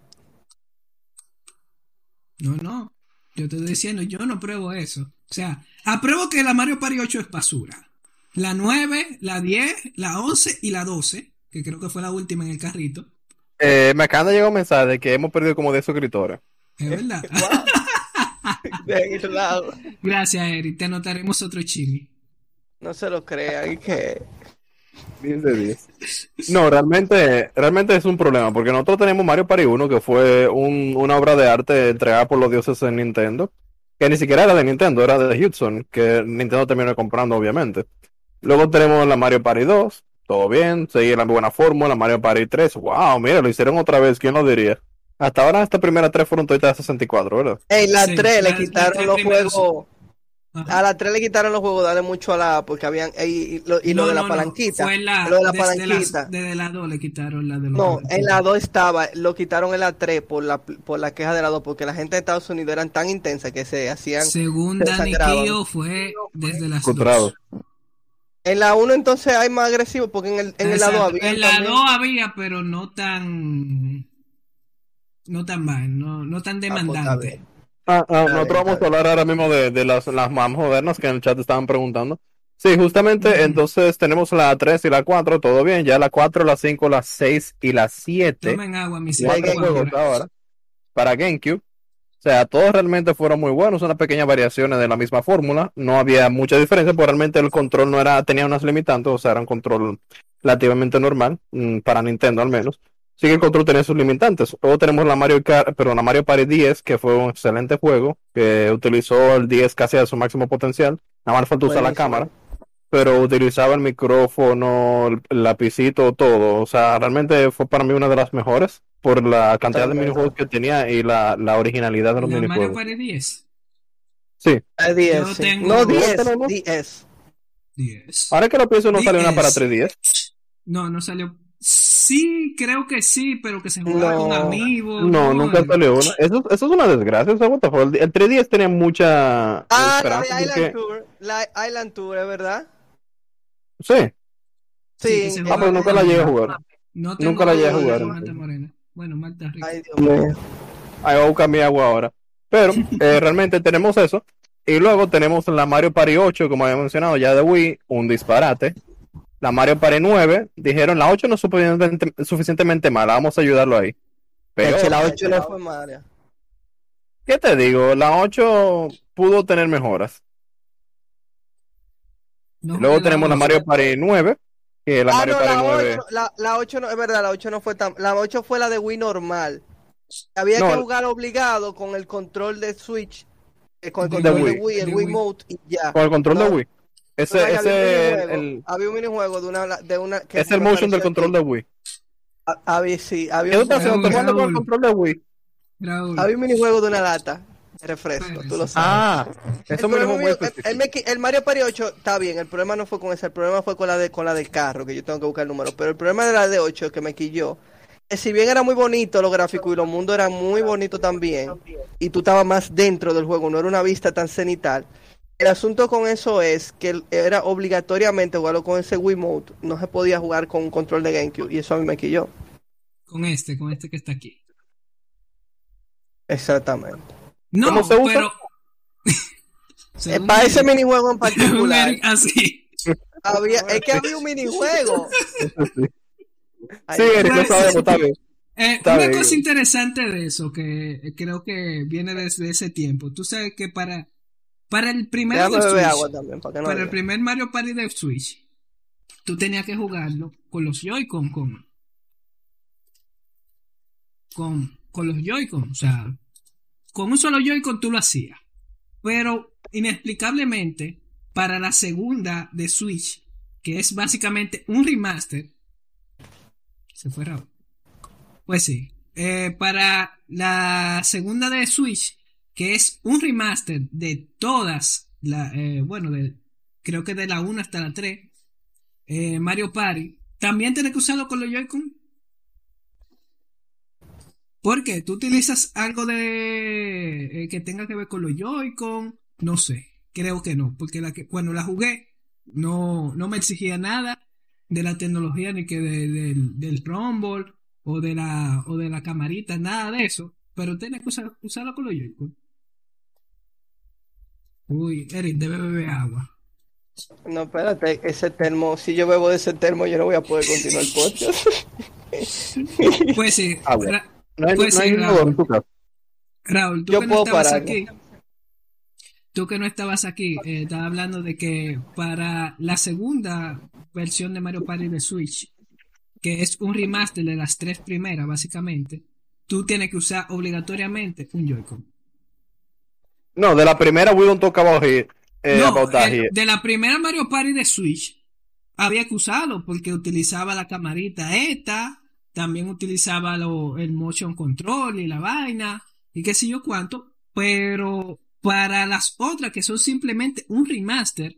No, no. Yo te estoy diciendo, yo no pruebo eso. O sea, apruebo que la Mario Party 8 es basura. La 9, la 10, la 11 y la 12, que creo que fue la última en el carrito. Eh, me acaban de llegar un mensaje de que hemos perdido como 10 suscriptores. Es verdad. De lado. Gracias, Eric. Te anotaremos otro chimi. No se lo crean, que 10 de 10. No, realmente, realmente es un problema, porque nosotros tenemos Mario Party 1, que fue un- una obra de arte entregada por los dioses de Nintendo, que ni siquiera era de Nintendo, era de Hudson, que Nintendo terminó comprando, obviamente. Luego tenemos la Mario Party 2, todo bien, seguía la buena fórmula, Mario Party 3, wow, mira, lo hicieron otra vez, ¿quién lo diría? Hasta ahora estas primeras tres fueron todas de 64, ¿verdad? En la Sí, 3 le quitaron los juegos. Ajá. A la 3 le quitaron los juegos, dale mucho a la porque habían y, y lo, y lo No, de la no, no. palanquita. Fue la, lo de la desde, palanquita. las- desde la 2 le quitaron la de los No, en la 2 estaba, lo quitaron en la 3 por la, por la queja de la 2, porque la gente de Estados Unidos eran tan intensa que se hacían... Según se. Kio fue desde las Encontrado. 2. En la 1 entonces hay más agresivo, porque en el, en el lado había En la también. 2 había, pero no tan. No tan mal, no, no tan Ah, pues, demandante. Ah, ah, nosotros vamos a hablar ahora mismo de, de las, las más modernas que en el chat estaban preguntando. Sí, justamente Ujú. entonces tenemos la 3 y la 4, todo bien. Ya la 4, la 5, la 6 y la 7. Tomen agua, mis juegos ahora para GameCube. O sea, todos realmente fueron muy buenos, unas pequeñas variaciones de la misma fórmula. No había mucha diferencia, porque realmente el control no era, tenía unas limitantes, o sea, era un control relativamente normal, mm, para Nintendo al menos. Sí que el control tenía sus limitantes. Luego tenemos la Mario Kart, perdón, la Mario Party 10, que fue un excelente juego, que utilizó el 10 casi a su máximo potencial. Nada más falta usar la cámara pero utilizaba el micrófono, el lapicito, todo. O sea, realmente fue para mí una de las mejores por la cantidad de minijuegos que tenía y la, la originalidad de los La Mario minijuegos. Party 10. Sí, Hay 10, Yo sí. tengo- No, ¿No 10, tenemos? 10. 10. ahora que lo pienso, no salió una para 10. 3DS. No, no salió. Sí, creo que sí, pero que se jugaba No. con amigos. No, nunca salió una. Eso, eso es una desgracia. the fuck. El, el 3DS tenía mucha Ah, la esperanza. de Island porque- Tour. La Island Tour, ¿es verdad? Sí, Sí, Sí. que ah, pero nunca la llegué a jugar. No Nunca la llegué a jugar. Bueno, Marta Rica. Ay, Dios mío. Ahí voy a buscar mi agua ahora. Pero eh, realmente tenemos eso. Y luego tenemos la Mario Party 8, como había mencionado ya de Wii, un disparate. La Mario Party 9, dijeron la 8 no es suficientemente, suficientemente mala, vamos a ayudarlo ahí. Pero, la 8 no fue mala. ¿qué te digo? La 8 pudo tener mejoras. No Luego jugué tenemos la ocho. Mario Party 9, que la ah, Mario no, Party la 9. 8, la, la 8 no, es verdad, la 8 no fue tan, la 8 fue la de Wii normal. Había No. que jugar obligado con el control de Switch, eh, con el De control de Wii. Wii, el De Wii Wii. Mode y ya. Con el control de No. Wii. Ese, ahí había un ese el, había un minijuego de una, de una que es el motion del control que- de Wii. Había, sí, había ¿Qué tú un, jugando con el control de Wii? Raúl, había un minijuego de una lata de refresco, tú lo sabes. Ah, El, eso muy mío- el- el el Mario Party 8 está bien, el problema no fue con ese, el problema fue con la de con la del carro, que yo tengo que buscar el número, pero el problema de la de 8 que me quilló, que si bien era muy bonito los gráficos y los mundos eran muy bonitos también, y tú estabas más dentro del juego, no era una vista tan cenital, el asunto con eso es que era obligatoriamente jugarlo con ese Wii Mode, no se podía jugar con un control de GameCube, y eso a mí me quilló. con este, con este que está aquí. Exactamente. No, ¿Cómo se usa? pero. Eh, para ese minijuego en particular, así. había, es que había un minijuego. Ay, Sí, Eric, lo sabemos, está bien. Eh, una bien. cosa interesante de eso que eh, creo que viene desde ese tiempo. Tú sabes que para, para el primer de Switch, agua también, para que no para el primer Mario Party de Switch, tú tenías que jugarlo con los Joy-Con con, con con los Joy-Con. O sea, con un solo Joy-Con tú lo hacías. Pero inexplicablemente, para la segunda de Switch, que es básicamente un remaster. Se fue Raúl. Pues sí. Eh, para la segunda de Switch, que es un remaster de todas, la, eh, bueno, de, creo que de la 1 hasta la 3, eh, Mario Party, también tienes que usarlo con los Joy-Con. ¿Por qué? ¿Tú utilizas algo de que tenga que ver con los Joy-Con? No sé, creo que no, porque la que, cuando la jugué no, no me exigía nada de la tecnología ni que del Rumble o de la o de la camarita, nada de eso, pero tienes que usarlo con los Joy-Con. Uy, Eric, debe beber agua. No, espérate, ese termo, si yo bebo de ese termo, yo no voy a poder continuar el podcast. pues sí, Agua. No hay, Pues no hay sí, inodoro en tu casa. Raúl, tú Yo que no estabas parar. aquí, tú que no estabas aquí, eh, estaba hablando de que para la segunda versión de Mario Party de Switch, que es un remaster de las tres primeras, básicamente, tú tienes que usar obligatoriamente un Joy-Con. No, de la primera we don't talk about eh, no, about that el- here. de la primera Mario Party de Switch, había que usarlo porque utilizaba la camarita esta, también utilizaba lo- el motion control y la vaina, y qué sé yo cuánto, pero para las otras que son simplemente un remaster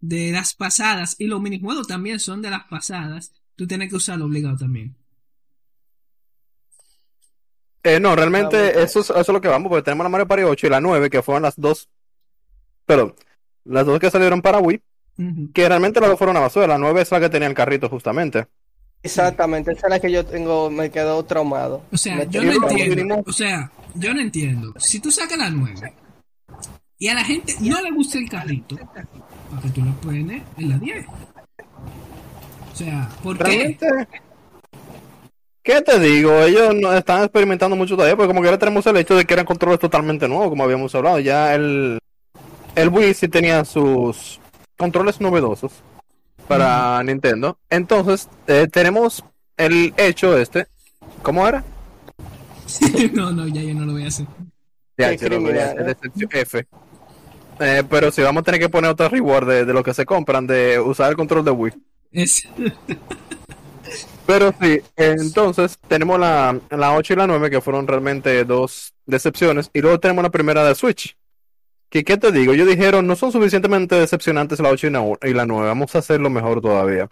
de las pasadas, y los minijuegos también son de las pasadas, tú tienes que usarlo obligado también. Eh, no, realmente Ah, bueno. eso es, eso es lo que vamos, porque tenemos la Mario Party 8 y la 9, que fueron las dos, perdón, las dos que salieron para Wii, que realmente las dos fueron una basura. La 9 es la que tenía el carrito justamente. Exactamente, esa es la que yo tengo, me quedó traumado. O sea, Me yo no entiendo. O sea, yo no entiendo. Si tú sacas la 9 y a la gente no le gusta el carrito, ¿para qué tú lo pones en la 10? O sea, ¿por qué? Realmente, ¿qué te digo? Ellos no están experimentando mucho todavía, porque como que ahora tenemos el hecho de que eran controles totalmente nuevos, como habíamos hablado. Ya el, el Wii sí tenía sus controles novedosos para Nintendo. Entonces, eh, tenemos el hecho este. ¿Cómo era? no, no, ya yo no lo voy a hacer. Ya, sí, lo voy a- ¿eh? decepción F. Eh, pero si vamos a tener que poner otro reward de, de lo que se compran, de usar el control de Wii. Es, Pero sí, entonces tenemos la, la 8 y la 9 que fueron realmente dos decepciones. Y luego tenemos la primera de Switch. Que, ¿qué te digo? Ellos dijeron, no son suficientemente decepcionantes la 8 y la, y la 9, vamos a hacerlo mejor todavía.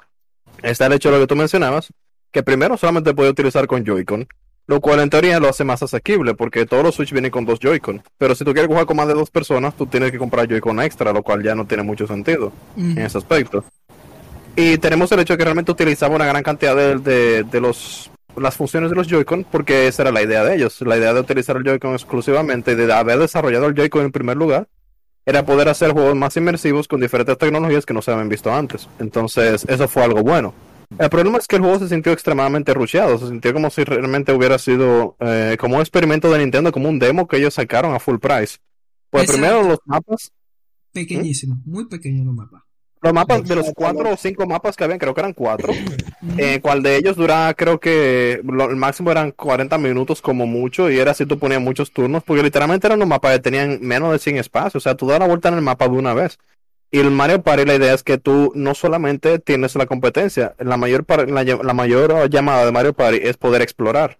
Está el hecho de lo que tú mencionabas, que primero solamente puede utilizar con Joy-Con, lo cual en teoría lo hace más asequible, porque todos los Switch vienen con dos Joy-Con. Pero si tú quieres jugar con más de dos personas, tú tienes que comprar Joy-Con extra, lo cual ya no tiene mucho sentido en ese aspecto. Y tenemos el hecho de que realmente utilizaba una gran cantidad de, de, de los las funciones de los Joy-Con porque esa era la idea de ellos. La idea de utilizar el Joy-Con exclusivamente, de haber desarrollado el Joy-Con en primer lugar, era poder hacer juegos más inmersivos con diferentes tecnologías que no se habían visto antes. Entonces, eso fue algo bueno. El problema es que el juego se sintió extremadamente rusheado, se sintió como si realmente hubiera sido eh, como un experimento de Nintendo, como un demo que ellos sacaron a full price. Pues Exacto. primero los mapas, pequeñísimo, muy pequeño los mapas. Los mapas de los cuatro o cinco mapas que habían, creo que eran cuatro. Eh, cual de ellos duraba, creo que lo- el máximo eran 40 minutos como mucho, y era así tú ponías muchos turnos, porque literalmente eran unos mapas que tenían menos de 100 espacios, o sea, tú das la vuelta en el mapa de una vez. Y el Mario Party, la idea es que tú no solamente tienes la competencia, la mayor, la, mayor llamada de Mario Party es poder explorar.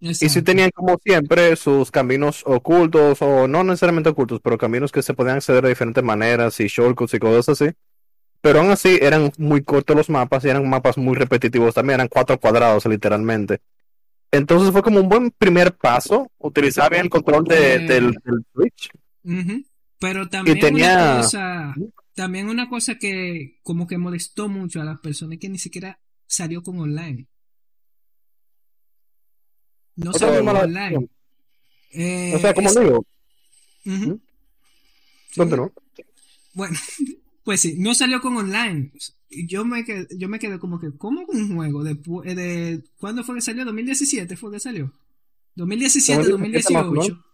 Y sí Exacto. tenían como siempre sus caminos ocultos, o no necesariamente ocultos, pero caminos que se podían acceder de diferentes maneras y shortcuts y cosas así. Pero aún así eran muy cortos los mapas y eran mapas muy repetitivos también, eran cuatro cuadrados literalmente. Entonces fue como un buen primer paso, utilizar bien el control de- Eh. del, del Switch. Ujú. Pero también tenía- una cosa, también una cosa que como que molestó mucho a las personas que ni siquiera salió con online. No salió con online. Eh, O sea, como es- digo. ¿dónde no? Bueno, pues sí, no salió con online. Yo me quedé, yo me quedé como que, ¿cómo un juego? De, de, ¿Cuándo fue que salió? ¿2017 fue que salió? 2017, 2017 más, 2018.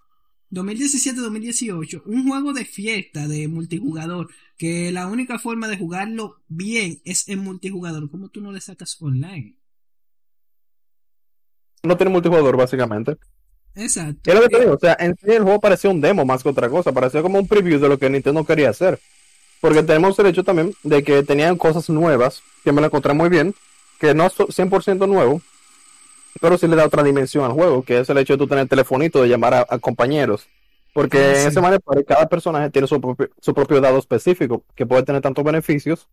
2017, 2018. Un juego de fiesta, de multijugador, que la única forma de jugarlo bien es en multijugador. ¿Cómo tú no le sacas online? No tiene multijugador básicamente. Exacto. ¿Qué es lo que te digo? O sea, en sí el juego parecía un demo más que otra cosa, parecía como un preview de lo que Nintendo quería hacer. Porque tenemos el hecho también de que tenían cosas nuevas, que me lo encontré muy bien, que no es 100% nuevo, pero sí le da otra dimensión al juego, que es el hecho de tú tener telefonito de llamar a, a compañeros. Porque Ah, en ese Party cada personaje tiene su propio, su propio dado específico, que puede tener tanto beneficios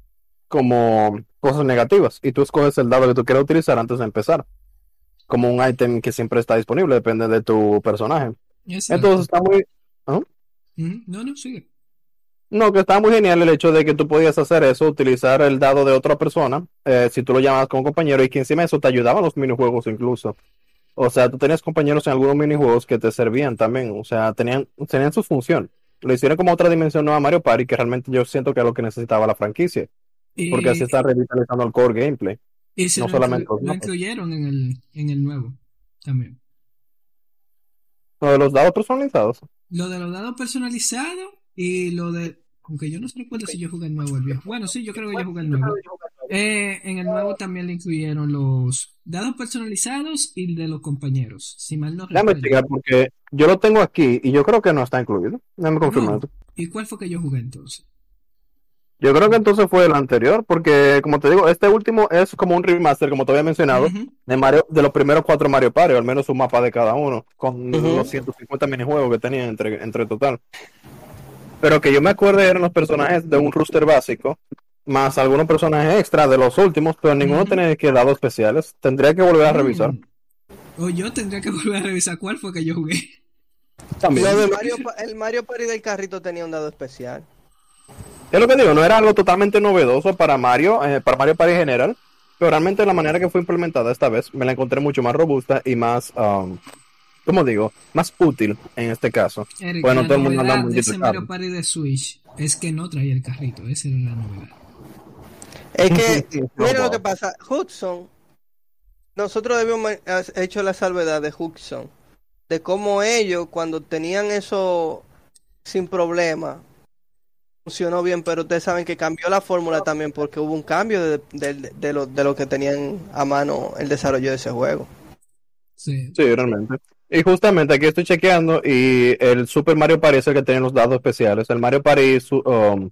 como cosas negativas. Y tú escoges el dado que tú quieras utilizar antes de empezar. Como un ítem que siempre está disponible, depende de tu personaje. Exacto. Entonces está muy... Ujú. No, no, sigue. No, que está muy genial el hecho de que tú podías hacer eso, utilizar el dado de otra persona, eh, si tú lo llamabas como compañero, y que encima de eso te ayudaban los minijuegos incluso. O sea, tú tenías compañeros en algunos minijuegos que te servían también, o sea, tenían, tenían su función. Lo hicieron como otra dimensión nueva a Mario Party, que realmente yo siento que es lo que necesitaba la franquicia, Y, porque así está revitalizando el core gameplay. y se no lo, solamente lo incluyeron en el, en el nuevo también. Lo de los dados personalizados. Lo de los dados personalizados y lo de. Aunque yo no recuerdo si yo jugué el nuevo o el viejo. Bueno, sí, yo creo que yo jugué el nuevo. Eh, en el nuevo también le incluyeron los dados personalizados y el de los compañeros. Si mal no Déjame recuerdo. checar porque yo lo tengo aquí y yo creo que no está incluido. Déjame confirmar. No. ¿Y cuál fue que yo jugué entonces? Yo creo que entonces fue el anterior, porque como te digo, este último es como un remaster, como te había mencionado, de Mario, de los primeros cuatro Mario Party, o al menos un mapa de cada uno, con Ujú. los 150 minijuegos que tenían entre, entre total. Pero que yo me acuerdo eran los personajes de un rooster básico, más algunos personajes extra de los últimos, pero ninguno Ujú. tenía que dados especiales. Tendría que volver a revisar. Mm. O yo tendría que volver a revisar cuál fue que yo jugué. También. Lo de Mario, el Mario Party del carrito tenía un dado especial. Es lo que digo, no era algo totalmente novedoso para Mario, eh, para Mario Party en general, pero realmente la manera que fue implementada esta vez me la encontré mucho más robusta y más, um, ¿cómo digo? Más útil en este caso. Eric, Bueno, la todo el mundo anda muy de ese. Mario Party de Switch es que no traía el carrito. Esa era la novedad. Es que, mira lo que pasa, Hudson, nosotros habíamos hecho la salvedad de Hudson, de cómo ellos cuando tenían eso sin problema, funcionó bien, pero ustedes saben que cambió la fórmula también porque hubo un cambio de, de- de lo, de lo que tenían a mano el desarrollo de ese juego. Sí. Sí, realmente. Y justamente aquí estoy chequeando y el Super Mario Party es el que tiene los dados especiales. El Mario Party, su- um,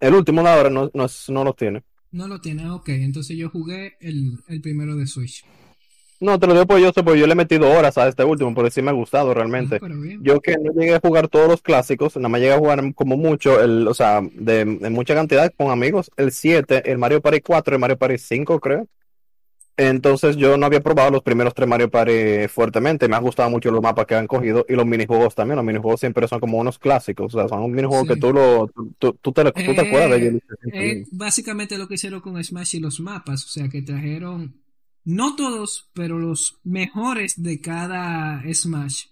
el último de ahora no, no, no los tiene. No lo tiene, ok. Entonces yo jugué el, el primero de Switch. No, te lo digo por yo, porque yo le he metido horas a este último, porque sí me ha gustado realmente. Ah. Yo que no llegué a jugar todos los clásicos, nada más llegué a jugar como mucho, el, o sea, de, de mucha cantidad con amigos, el 7, el Mario Party 4, el Mario Party 5 creo. Entonces yo no había probado los primeros tres Mario Party fuertemente, me han gustado mucho los mapas que han cogido y los minijuegos también, los minijuegos siempre son como unos clásicos, o sea, son un minijuego Sí. que tú, lo, tú, tú- te, tú te acuerdas de ellos. Eh, bien. básicamente lo que hicieron con Smash y los mapas, o sea que trajeron, no todos, pero los mejores de cada Smash.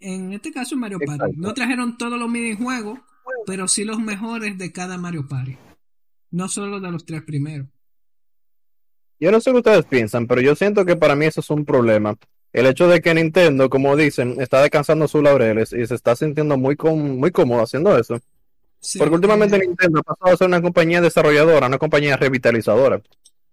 En este caso Mario Party. Exacto. No trajeron todos los minijuegos, pero sí los mejores de cada Mario Party. No solo de los tres primeros. Yo no sé qué ustedes piensan, pero yo siento que para mí eso es un problema. El hecho de que Nintendo, como dicen, está descansando sus laureles y se está sintiendo muy, com- muy cómodo haciendo eso. Sí, Porque últimamente eh, Nintendo ha pasado a ser una compañía desarrolladora, una compañía revitalizadora.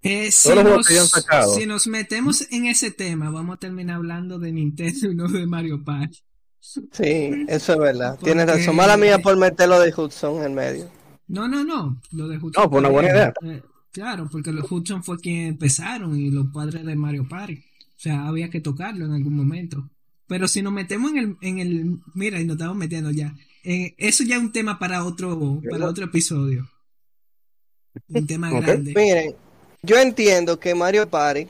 eh, si, todos los juegos nos, que hayan sacado. si nos metemos en ese tema, vamos a terminar hablando de Nintendo y no de Mario Party. Sí, eso es verdad. Tienes Porque- razón. Mala mía por meterlo de Hudson en medio. No, no, no. Lo de Hudson. No, fue una buena idea. Eh, claro, porque los Hudson fue quien empezaron y los padres de Mario Party. O sea, había que tocarlo en algún momento. Pero si nos metemos en el, en el, mira, y nos estamos metiendo ya. Eh, eso ya es un tema para otro, para otro episodio. Un tema grande. Miren, yo entiendo que Mario Party,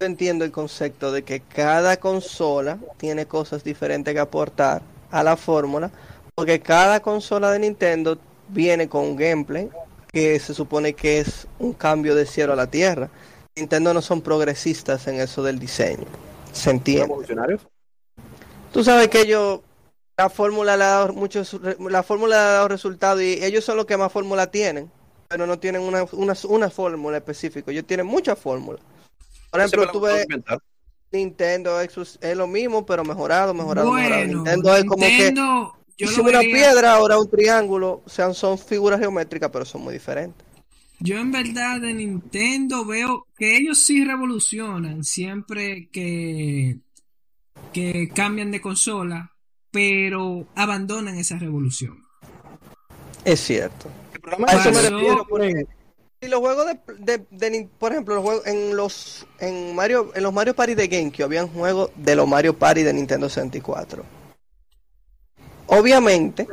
yo entiendo el concepto de que cada consola tiene cosas diferentes que aportar a la fórmula, porque cada consola de Nintendo viene con un gameplay que se supone que es un cambio de cielo a la tierra. Nintendo no son progresistas en eso del diseño. Se entiende. Revolucionarios. Tú sabes que ellos, la fórmula le ha dado muchos, la fórmula le ha dado resultados y ellos son los que más fórmula tienen, pero no tienen una, una, una fórmula específica, ellos tienen muchas fórmulas. Por ejemplo, tú ves Nintendo, Xbox, es lo mismo, pero mejorado, mejorado, mejorado. Bueno, Nintendo es como que yo si una vería- piedra, ahora un triángulo, o sea, son figuras geométricas, pero son muy diferentes. Yo en verdad de Nintendo veo que ellos sí revolucionan siempre que que cambian de consola, pero abandonan esa revolución. Es cierto. problema A eso me Pasó- refiero porque si los juegos de, de- de por ejemplo, los juegos en los en Mario en los Mario Party de GameCube habían juegos de los Mario Party de Nintendo 64. Obviamente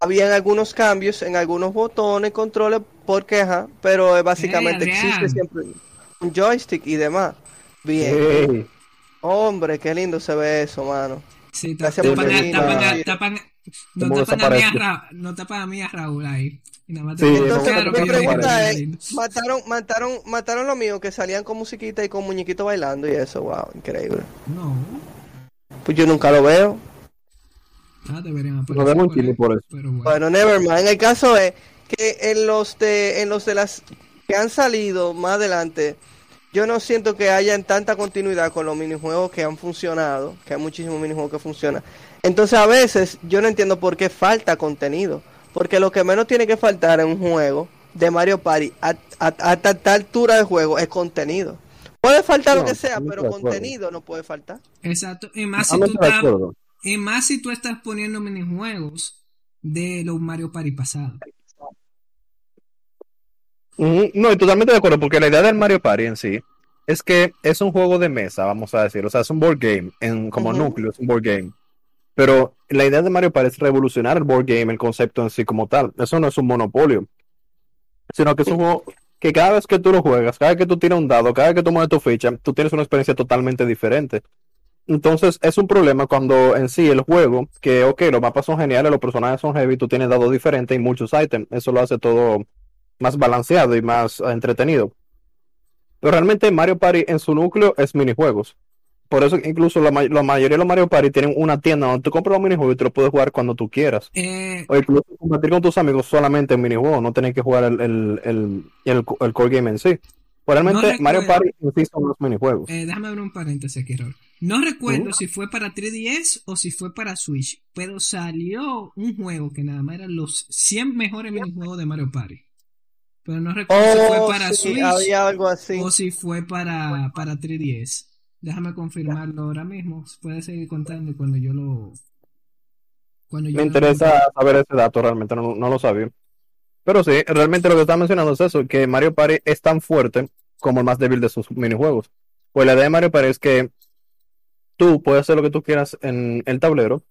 habían algunos cambios en algunos botones, controles por queja, pero eh, básicamente Eh, existe siempre un joystick y demás. Bien. Ey, Hombre, qué lindo se ve eso, mano. Sí, Gracias tapan, por venir. tapan a- tapan- no ¿Cómo tapan a mí a? Ra- no tapan a mí a Raúl ahí. Sí, te- Entonces, mi pregunta es, mataron, mataron, mataron lo mío que salían con musiquita y con muñequito bailando y eso, wow, increíble. No, Pues yo nunca lo veo. Ah, deberían aparecer por chile ahí, por eso. Pero bueno. Bueno, never mind. El caso es que en los de, en los de las que han salido más adelante, yo no siento que hayan tanta continuidad con los minijuegos que han funcionado, que hay muchísimos minijuegos que funcionan. Entonces a veces yo no entiendo por qué falta contenido, porque lo que menos tiene que faltar en un juego de Mario Party a, a, a tal altura de juego es contenido. Puede faltar lo No, que sea, pero contenido no puede faltar. Exacto. Y más, si tú estás. Y más si tú estás poniendo minijuegos de los Mario Party pasados. Ujú, No, y totalmente de acuerdo, porque la idea del Mario Party en sí es que es un juego de mesa, vamos a decir, o sea, es un board game, en, como núcleo, es un board game. Pero la idea de Mario Party es revolucionar el board game, el concepto en sí como tal. Eso no es un monopolio, sino que es un juego que cada vez que tú lo juegas, cada vez que tú tiras un dado, cada vez que tú mueves tu ficha, tú tienes una experiencia totalmente diferente. Entonces es un problema cuando en sí el juego, que ok, los mapas son geniales, los personajes son heavy, tú tienes dados diferentes y muchos ítems, eso lo hace todo más balanceado y más entretenido. Pero realmente Mario Party en su núcleo es minijuegos. Por eso incluso la, ma- la mayoría de los Mario Party tienen una tienda donde tú compras los minijuegos y tú los puedes jugar cuando tú quieras. Eh, O incluso compartir con tus amigos solamente en minijuegos, no tener que jugar el, el, el, el, el core game en sí. Pero realmente No Mario. Party en sí son los minijuegos. eh, déjame abrir un paréntesis aquí. No recuerdo si fue para 3DS o si fue para Switch, pero salió un juego que nada más eran los 100 mejores minijuegos de Mario Party. Pero no recuerdo si fue Oh, para sí, Switch había algo así. o si fue para, para 3DS. Déjame confirmarlo ahora mismo. Puedes seguir contando cuando yo lo. Cuando yo Me lo- interesa saber ese dato, realmente no, no lo sabía. Pero sí, realmente lo que está mencionando es eso, que Mario Party es tan fuerte como el más débil de sus minijuegos. Pues la idea de Mario Party es que tú puedes hacer lo que tú quieras en el tablero,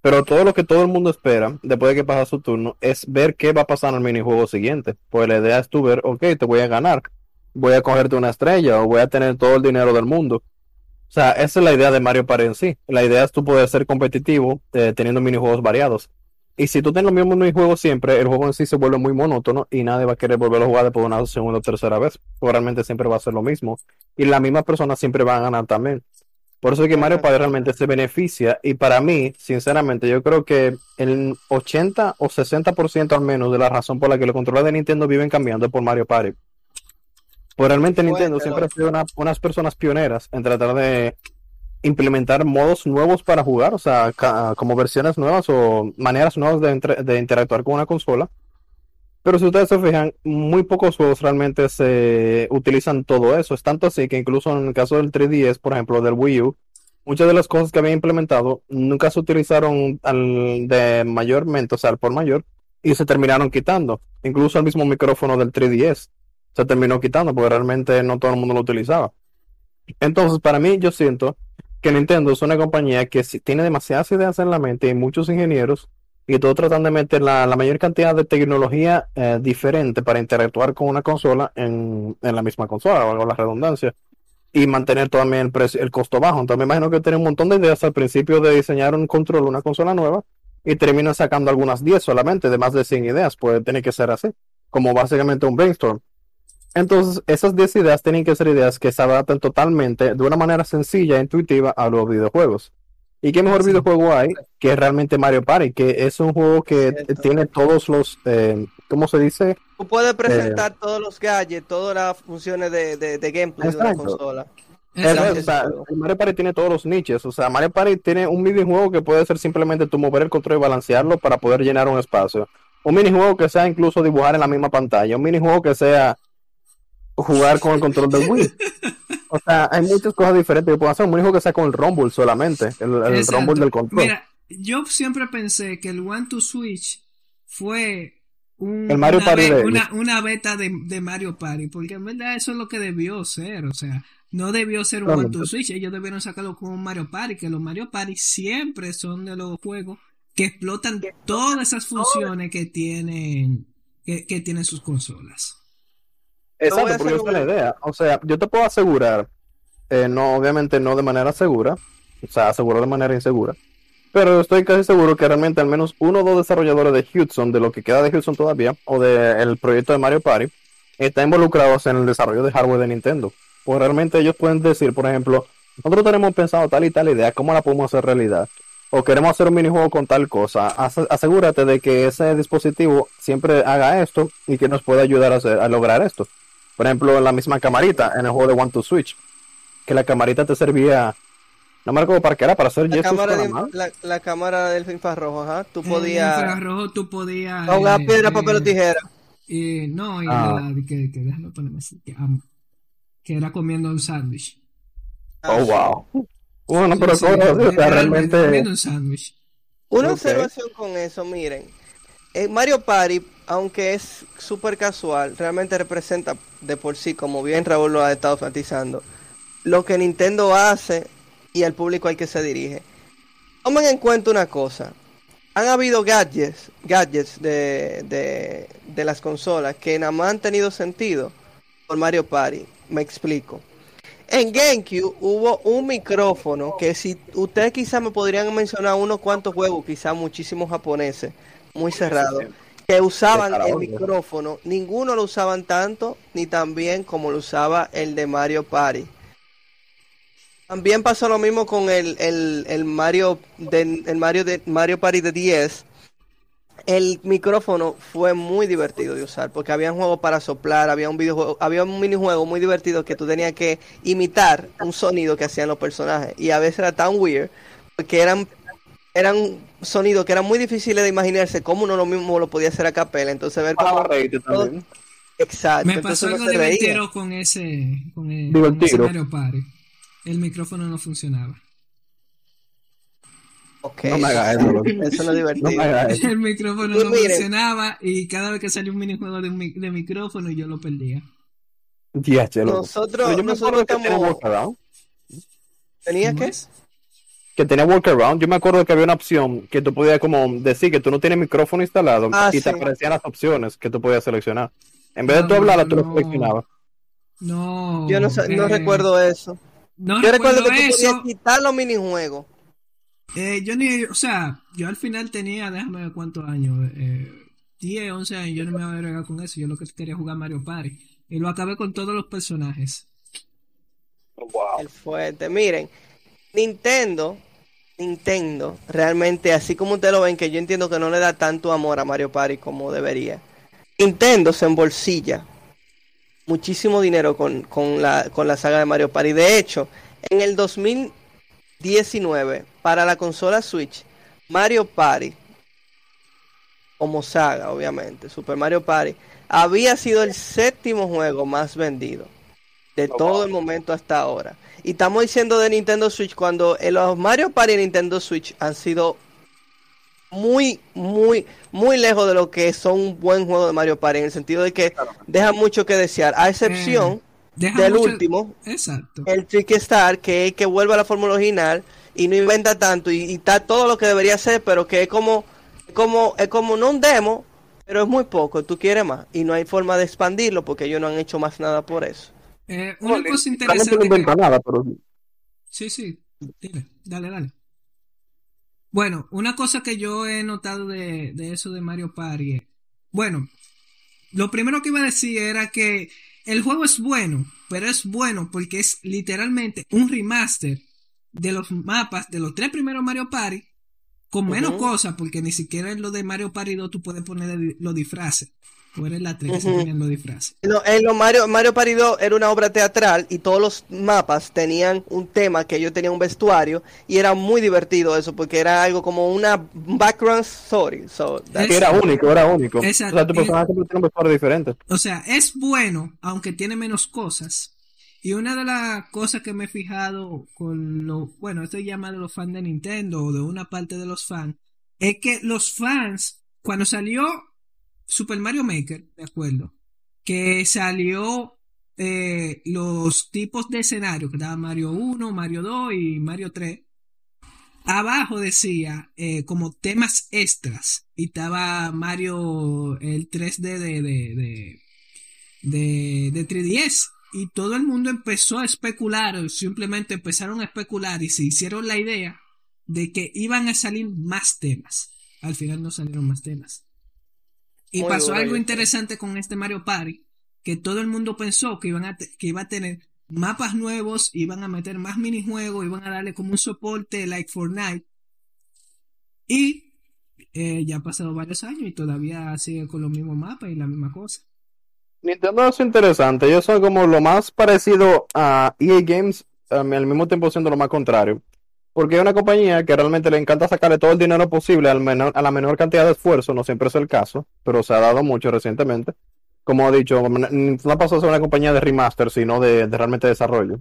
pero todo lo que todo el mundo espera después de que pasa su turno es ver qué va a pasar en el minijuego siguiente. Pues la idea es tú ver, ok, te voy a ganar, voy a cogerte una estrella o voy a tener todo el dinero del mundo. O sea, esa es la idea de Mario Party en sí. La idea es tú poder ser competitivo eh, teniendo minijuegos variados. Y si tú tienes los mismos minijuegos siempre, el juego en sí se vuelve muy monótono y nadie va a querer volverlo a jugar después de una segunda o tercera vez. Realmente siempre va a ser lo mismo. Y las mismas personas siempre van a ganar también. Por eso es que Mario Party realmente se beneficia. Y para mí, sinceramente, yo creo que el 80 o 60% al menos de la razón por la que los controles de Nintendo viven cambiando es por Mario Party. Pues realmente Nintendo siempre ha sido una- unas personas pioneras en tratar de implementar modos nuevos para jugar, o sea, como versiones nuevas o maneras nuevas de interactuar con una consola. Pero si ustedes se fijan, muy pocos juegos realmente se utilizan todo eso. Es tanto así que incluso en el caso del 3DS, por ejemplo, del Wii U, muchas de las cosas que había implementado nunca se utilizaron al de mayormente, o sea, al por mayor, y se terminaron quitando. Incluso el mismo micrófono del 3DS se terminó quitando porque realmente no todo el mundo lo utilizaba. Entonces, para mí, yo siento que Nintendo es una compañía que tiene demasiadas ideas en la mente y muchos ingenieros y todos tratan de meter la, mayor cantidad de tecnología eh, diferente para interactuar con una consola en, en la misma consola, valga la redundancia, y mantener también el precio, el costo bajo. Entonces me imagino que tienen un montón de ideas al principio de diseñar un control, una consola nueva, y terminan sacando algunas 10 solamente, de más de 100 ideas. Puede tener que ser así, como básicamente un brainstorm. Entonces, esas 10 ideas tienen que ser ideas que se adapten totalmente de una manera sencilla e intuitiva a los videojuegos. ¿Y qué mejor Sí. videojuego hay que realmente Mario Party? Que es un juego que Cierto. tiene todos los, eh, ¿cómo se dice? Tú puedes presentar todos los gadgets, todas las funciones de, de, de gameplay de una Exacto. consola. Exacto. o sea, el Mario Party tiene todos los nichos. O sea, Mario Party tiene un minijuego que puede ser simplemente tú mover el control y balancearlo para poder llenar un espacio. Un minijuego que sea incluso dibujar en la misma pantalla. Un minijuego que sea jugar con el control del Wii. O sea, hay muchas cosas diferentes que pueden hacer. Un minijuego que sea con el Rumble solamente, el, el. Rumble del control. Mira, yo siempre pensé que el One to Switch fue un- El Mario una, Party be- de- una, una beta de, de Mario Party, porque en verdad eso es lo que debió ser, o sea, no debió ser un One to Switch, ellos debieron sacarlo como un Mario Party, que los Mario Party siempre son de los juegos que explotan todas esas funciones que tienen que, que tienen sus consolas. Exacto, porque esa es la idea. O sea, yo te puedo asegurar, eh, no, obviamente no de manera segura, o sea, asegurar de manera insegura, pero estoy casi seguro que realmente al menos uno o dos desarrolladores de Hudson, de lo que queda de Hudson todavía, o del proyecto de Mario Party, están involucrados en el desarrollo de hardware de Nintendo. Pues realmente ellos pueden decir, por ejemplo, nosotros tenemos pensado tal y tal idea, ¿cómo la podemos hacer realidad? O queremos hacer un minijuego con tal cosa. Ase- asegúrate de que ese dispositivo siempre haga esto y que nos pueda ayudar a, hacer, a lograr esto. Por ejemplo, en la misma camarita, en el juego de One to Switch, que la camarita te servía, no me acuerdo para qué era, para hacer La cámara, de- la, la cámara del infrarrojo, ajá. Tú En podías infrarrojo tú podías ahogar eh, piedra, eh, papel o tijera. eh, no, y Ah. la que, que déjame ponerme así, que, am- que era comiendo un sándwich. Ah, Oh, sí. wow. Bueno, Sí, pero sí, o sea, literalmente realmente... comiendo un sándwich. Una observación con eso, miren. En Mario Party, aunque es súper casual, realmente representa de por sí, como bien Raúl lo ha estado enfatizando, lo que Nintendo hace y al público al que se dirige. Tomen en cuenta una cosa. Han habido gadgets, gadgets de, de, de las consolas que nada más han tenido sentido por Mario Party. Me explico. En GameCube hubo un micrófono que si ustedes quizás me podrían mencionar unos cuantos juegos, quizás muchísimos japoneses, muy cerrados, que usaban el micrófono, ninguno lo usaban tanto ni tan bien como lo usaba el de Mario Party. También pasó lo mismo con el, el, el Mario de, el Mario de Mario Party de 10. El micrófono fue muy divertido de usar porque había un juego para soplar, había un videojuego, había un minijuego muy divertido que tú tenías que imitar un sonido que hacían los personajes y a veces era tan weird porque eran eran sonidos que eran muy difíciles de imaginarse cómo uno lo mismo lo podía hacer a capela, entonces ver cómo también. exacto, Me pasó algo divertido con ese, con el, con ese Party. El micrófono no funcionaba. Ok. No me hagas eso. Eso no es divertido. No me hagas eso. El micrófono Pues no miren. funcionaba y cada vez que salía un minijuego de, mi- de micrófono yo lo perdía. Nosotros- yo me nosotros acuerdo que tenía estamos- ¿Tenía ¿Cómo que? tenía workaround. Yo me acuerdo que había una opción que tú podías como decir que tú no tienes micrófono instalado Ah, y te aparecían las opciones que tú podías seleccionar. En vez de No, tú hablar, tú lo seleccionabas. No. Yo no, sé- no recuerdo eso. No Yo recuerdo recuerdo que tú podías eso. quitar los minijuegos. Eh, yo ni, o sea, yo al final tenía, déjame ver cuántos años, eh, 10, 11 años, yo no me iba a agregar con eso, yo lo que quería jugar Mario Party. Y lo acabé con todos los personajes. El fuerte. Miren, Nintendo, Nintendo, realmente, así como ustedes lo ven, que yo entiendo que no le da tanto amor a Mario Party como debería. Nintendo se embolsilla muchísimo dinero con, con la, con la saga de Mario Party. De hecho, en el 2019, para la consola Switch, Mario Party, como saga, obviamente, Super Mario Party, había sido el séptimo juego más vendido de todo el momento hasta ahora. Y estamos diciendo de Nintendo Switch cuando los Mario Party y Nintendo Switch han sido muy, muy, muy lejos de lo que son un buen juego de Mario Party, en el sentido de que dejan mucho que desear, a excepción Deja del mucho- último, Exacto. el Tricky Star, que es que vuelve a la fórmula original y no inventa tanto y, y está todo lo que debería ser, pero que es como, como, es como no un demo, pero es muy poco, tú quieres más y no hay forma de expandirlo porque ellos no han hecho más nada por eso. Eh, una cosa interesante. no que- inventa nada, pero Sí, sí, dile, dale, dale. Bueno, una cosa que yo he notado de, de eso de Mario Party es, bueno, lo primero que iba a decir era que el juego es bueno, pero es bueno porque es literalmente un remaster de los mapas de los tres primeros Mario Party con menos cosas, porque ni siquiera en lo de Mario Party 2 tú puedes poner los disfraces. ¿O era en la 3 que ponían los disfraces? No, en los Mario, Mario Party 2 era una obra teatral y todos los mapas tenían un tema que ellos tenían un vestuario y era muy divertido eso porque era algo como una background story. So, era único, era único. Exacto. O sea, tu personaje siempre tiene un vestuario diferente. O sea, es bueno, aunque tiene menos cosas. Y una de las cosas que me he fijado con lo, bueno, esto llama de los fans de Nintendo o de una parte de los fans, es que los fans, cuando salió Super Mario Maker, de acuerdo, que salió eh, los tipos de escenario, que estaba Mario 1, Mario 2 y Mario 3, abajo decía eh, como temas extras y estaba Mario el 3D de, de, de, de, de 3DS y todo el mundo empezó a especular simplemente empezaron a especular y se hicieron la idea de que iban a salir más temas. Al final no salieron más temas y Muy pasó algo idea. interesante con este Mario Party que todo el mundo pensó que iban a que iba a tener mapas nuevos, iban a meter más minijuegos, iban a darle como un soporte like Fortnite. Y eh, ya han pasado varios años y todavía sigue con los mismos mapas y la misma cosa. Nintendo es interesante. Ellos son como lo más parecido a EA Games, um, al mismo tiempo siendo lo más contrario. Porque es una compañía que realmente le encanta sacarle todo el dinero posible menor, a la menor cantidad de esfuerzo. No siempre es el caso, pero se ha dado mucho recientemente. Como he dicho, no pasó a ser una compañía de remaster, sino de, de realmente desarrollo.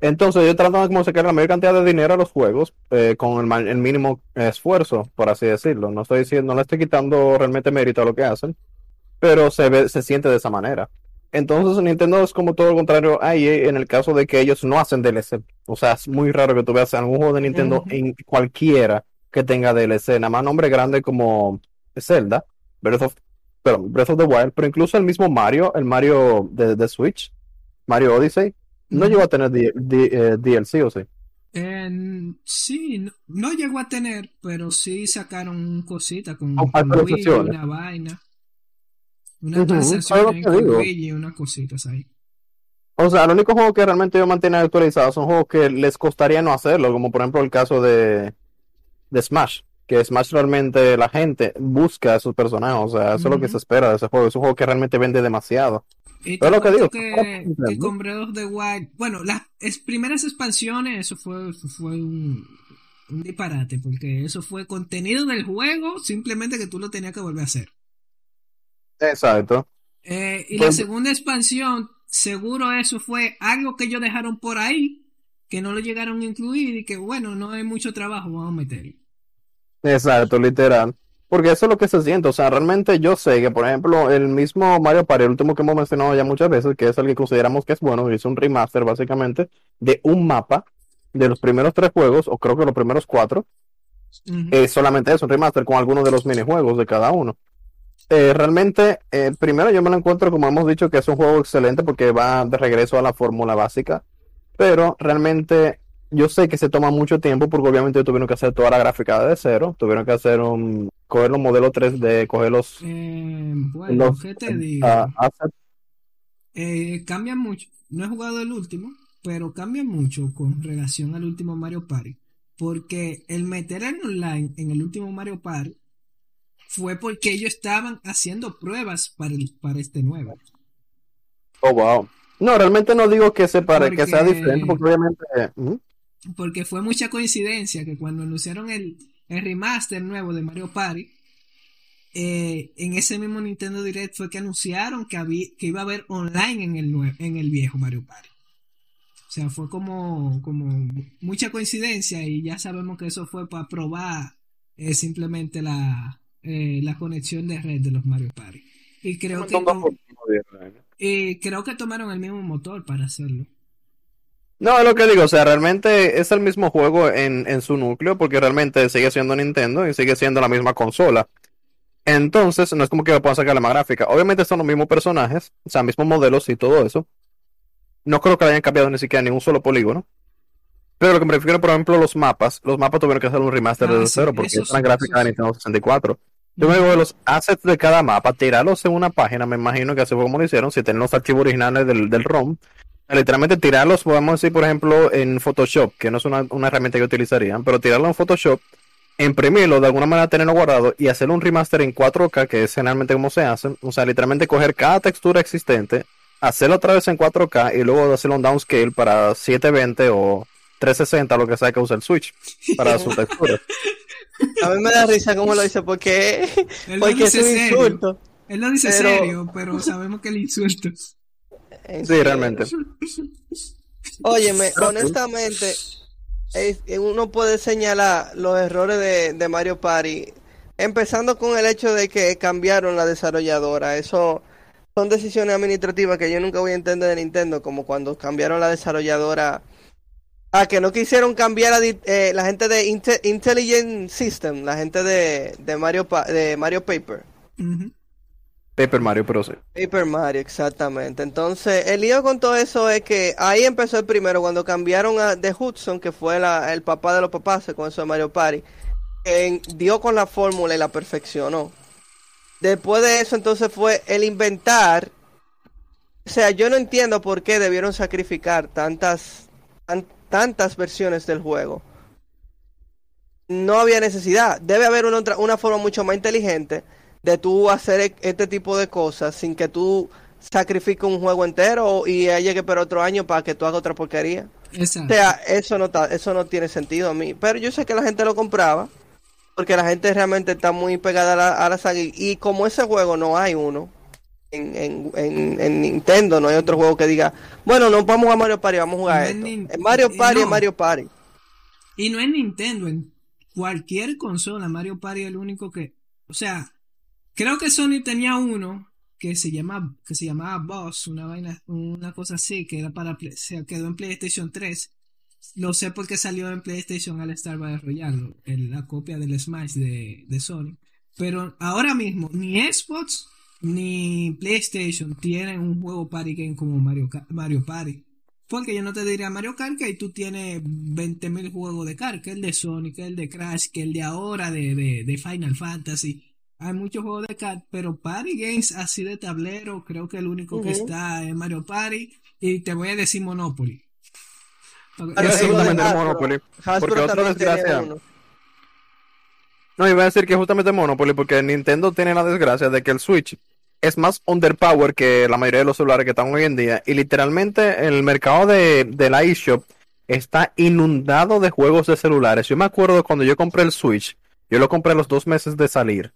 Entonces ellos tratan de sacar la mayor cantidad de dinero a los juegos eh, con el, el mínimo esfuerzo, por así decirlo. No estoy diciendo, no le estoy quitando realmente mérito a lo que hacen, pero se ve, se siente de esa manera. Entonces Nintendo es como todo lo contrario a EA en el caso de que ellos no hacen DLC. O sea, es muy raro que tú veas algún juego de Nintendo en cualquiera que tenga DLC. Nada más nombre grande como Zelda, Breath of, perdón, Breath of the Wild, pero incluso el mismo Mario, el Mario de, de Switch, Mario Odyssey, no llegó a tener D- D- eh, DLC o sí. Sí, no, no llegó a tener, pero sí sacaron cosita con, Oh, con actualizaciones. una vaina. Una actualización. Luigi, unas cositas ahí. O sea, el único juego que realmente ellos mantienen actualizados son juegos que les costaría no hacerlo, como por ejemplo el caso de, de Smash, que Smash realmente la gente busca a sus personajes, o sea, eso es lo que se espera de ese juego, es un juego que realmente vende demasiado. Y Pero te lo que digo, que, que the Wild, bueno, las es- primeras expansiones, eso fue, fue un, un disparate, porque eso fue contenido del juego, simplemente que tú lo tenías que volver a hacer. Exacto. Eh, y la Pues- segunda expansión, seguro eso fue algo que ellos dejaron por ahí, que no lo llegaron a incluir y que bueno, no hay mucho trabajo, vamos a meterlo. Exacto, literal. Porque eso es lo que se siente. O sea, realmente yo sé que, por ejemplo, el mismo Mario Party, el último que hemos mencionado ya muchas veces, que es el que consideramos que es bueno, es un remaster básicamente de un mapa de los primeros tres juegos, o creo que los primeros cuatro, es solamente eso, un remaster con algunos de los minijuegos de cada uno. Eh, realmente, eh, primero yo me lo encuentro, como hemos dicho, que es un juego excelente porque va de regreso a la fórmula básica, pero realmente yo sé que se toma mucho tiempo porque obviamente tuvieron que hacer toda la gráfica de cero, tuvieron que hacer un, coger los modelos 3D, coger los, Eh, bueno, los ¿qué te digo? ah. Eh, cambia mucho. No he jugado el último, pero cambia mucho con relación al último Mario Party. Porque el meter el online en el último Mario Party fue porque ellos estaban haciendo pruebas para, el- para este nuevo. Oh, wow. No, realmente no digo que se pare, que sea Porque- diferente porque obviamente... ujú. Porque fue mucha coincidencia que cuando anunciaron el, el remaster nuevo de Mario Party, eh, en ese mismo Nintendo Direct fue que anunciaron que, había, que iba a haber online en el, en el viejo Mario Party. O sea, fue como, como mucha coincidencia y ya sabemos que eso fue para probar eh, simplemente la, eh, la conexión de red de los Mario Party. Y creo que, y creo que tomaron el mismo motor para hacerlo. No, es lo que digo, o sea, realmente es el mismo juego en, en su núcleo, porque realmente sigue siendo Nintendo y sigue siendo la misma consola. Entonces, no es como que le puedan sacar la más gráfica. Obviamente son los mismos personajes, o sea, mismos modelos y todo eso. No creo que le hayan cambiado ni siquiera ni un solo polígono. Pero lo que me refiero, por ejemplo, los mapas. Los mapas tuvieron que hacer un remaster Ah, desde sí, cero, porque es una sí, gráfica de. Nintendo 64. Yo me digo de los assets de cada mapa, tirarlos en una página, me imagino que así fue como lo hicieron, si tienen los archivos originales del, del ROM, literalmente tirarlos, podemos decir, por ejemplo, en Photoshop, que no es una, una herramienta que utilizarían, pero tirarlo en Photoshop imprimirlo, de alguna manera tenerlo guardado y hacer un remaster en 4K, que es generalmente como se hace. O sea, literalmente coger cada textura existente, hacerlo otra vez en 4K y luego hacerlo un downscale para 720 o 360, lo que sea que usa el Switch para su textura. A mí me da risa cómo lo dice, porque, lo porque es un serio. insulto. Él lo dice Pero- serio, pero sabemos que el insulto. Sí, realmente. Óyeme, honestamente, es- uno puede señalar los errores de, de Mario Party, empezando con el hecho de que cambiaron la desarrolladora. Eso son decisiones administrativas que yo nunca voy a entender de Nintendo, como cuando cambiaron la desarrolladora. Ah, que no quisieron cambiar a eh, la gente de Inte- Intelligent System, la gente de, de Mario Pa- de Mario Paper. Paper Mario, pero sí. Paper Mario, exactamente. Entonces, el lío con todo eso es que ahí empezó el primero, cuando cambiaron a de Hudson, que fue la- el papá de los papás con eso de Mario Party, dio con la fórmula y la perfeccionó. Después de eso, entonces fue el inventar. O sea, yo no entiendo por qué debieron sacrificar tantas, tan- tantas versiones del juego. No había necesidad. Debe haber una, otra- una forma mucho más inteligente de tú hacer e- este tipo de cosas sin que tú sacrifiques un juego entero y haya que esperar otro año para que tú hagas otra porquería. O sea, eso no, ta- eso no tiene sentido a mí. Pero yo sé que la gente lo compraba porque la gente realmente está muy pegada a la, a la saga. Y como ese juego no hay uno en, en, en, en Nintendo, no hay otro juego que diga, bueno, no vamos a Mario Party, vamos a jugar No es esto. En Mario eh, Party, no. es Mario Party. Y no en Nintendo, en cualquier consola, Mario Party es el único que, o sea, creo que Sony tenía uno que se llama, que se llamaba Boss, una vaina, una cosa así, que era para, se quedó en PlayStation 3. Lo sé porque salió en PlayStation al Star Battle Royale, en la copia del Smash de, de Sony. Pero ahora mismo, ni Xbox ni PlayStation tienen un juego party game como Mario, Mario Party. Porque yo no te diría Mario Kart que ahí tú tienes 20.000 juegos de kart, que el de Sonic, que el de Crash, que el de ahora de, de, de Final Fantasy. Hay muchos juegos de kart, pero Party Games así de tablero, creo que el único que está es Mario Party. Y te voy a decir Monopoly. Yo sí, de. Monopoly. Hasbro Porque otra desgracia- uno. No, iba a decir que justamente Monopoly, porque Nintendo tiene la desgracia de que el Switch es más underpower que la mayoría de los celulares que están hoy en día. Y literalmente el mercado de, de la eShop está inundado de juegos de celulares. Yo me acuerdo cuando yo compré el Switch, yo lo compré a los dos meses de salir.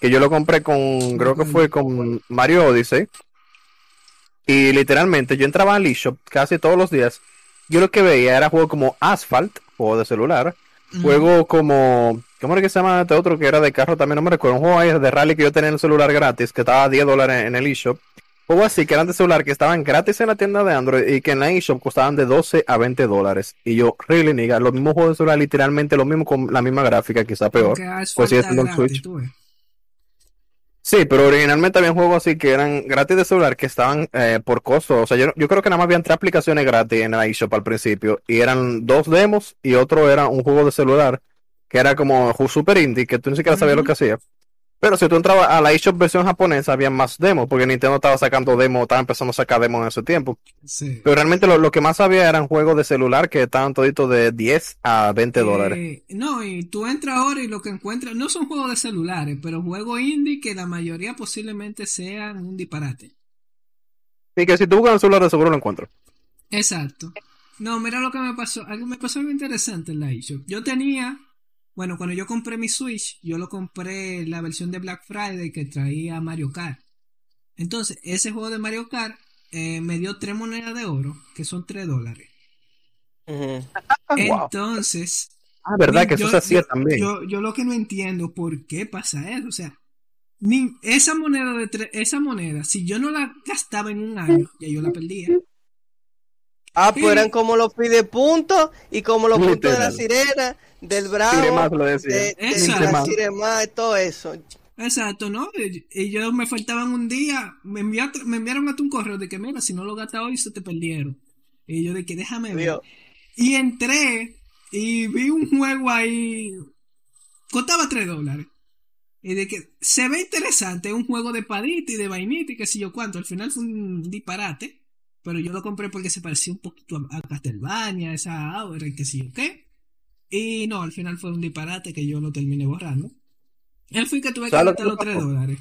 Que yo lo compré con, creo que fue con Mario Odyssey. Y literalmente yo entraba al eShop casi todos los días. Yo lo que veía era juegos como Asphalt, juego de celular. Juego como. ¿Cómo era que se llama este otro que era de carro? También no me recuerdo. Un juego ahí de rally que yo tenía en el celular gratis, que estaba a 10 dólares en el eShop. Juegos así que eran de celular que estaban gratis en la tienda de Android y que en la eShop costaban de 12 a 20 dólares. Y yo, really nigga, los mismos juegos de celular, literalmente lo mismo con la misma gráfica, quizá peor. Pues siendo el gratis, Switch. ves. Sí, pero originalmente había juegos así que eran gratis de celular que estaban eh, por costo. O sea, yo, yo creo que nada más habían tres aplicaciones gratis en la eShop al principio. Y eran dos demos y otro era un juego de celular que era como super indie, que tú ni siquiera sabías lo que hacía. Pero si tú entrabas a la eShop versión japonesa, había más demos, porque Nintendo estaba sacando demos, estaba empezando a sacar demos en ese tiempo. Sí. Pero realmente lo, lo que más había eran juegos de celular que estaban toditos de 10 a 20 dólares. Eh, no, y tú entras ahora y lo que encuentras no son juegos de celulares, pero juegos indie que la mayoría posiblemente sean un disparate. Y que si tú buscas el celular, de seguro lo encuentro. Exacto. No, mira lo que me pasó. Algo me pasó algo interesante en la eShop. Yo tenía, bueno, cuando yo compré mi Switch, yo lo compré la versión de Black Friday que traía Mario Kart. Entonces, ese juego de Mario Kart eh, me dio tres monedas de oro, que son tres dólares. Wow. Entonces, Ah, verdad que yo- eso se hacía también. Yo, yo lo que no entiendo por qué pasa eso. O sea, ni esa moneda de esa moneda, si yo no la gastaba en un año, ya yo la perdía. Ah, pues eran como los pide puntos y como los puntos de la sirena, del bravo, más, lo decía. de, de la sirena, todo eso. Exacto, ¿no? Y, yo me faltaban un día, me, envia- me enviaron hasta un correo de que, mira, si no lo gastas hoy se te perdieron. Y yo de que déjame ver. Y entré y vi un juego ahí, costaba 3 dólares. Y de que se ve interesante, un juego de padita y de vainita y qué sé yo cuánto. Al final fue un disparate, pero yo lo compré porque se parecía un poquito a, Castlevania, esa aura y sé yo qué. Y no, al final fue un disparate que yo lo terminé borrando. Él fue que tuve que ¿Sabes lo gastar que los me 3 pasó? dólares.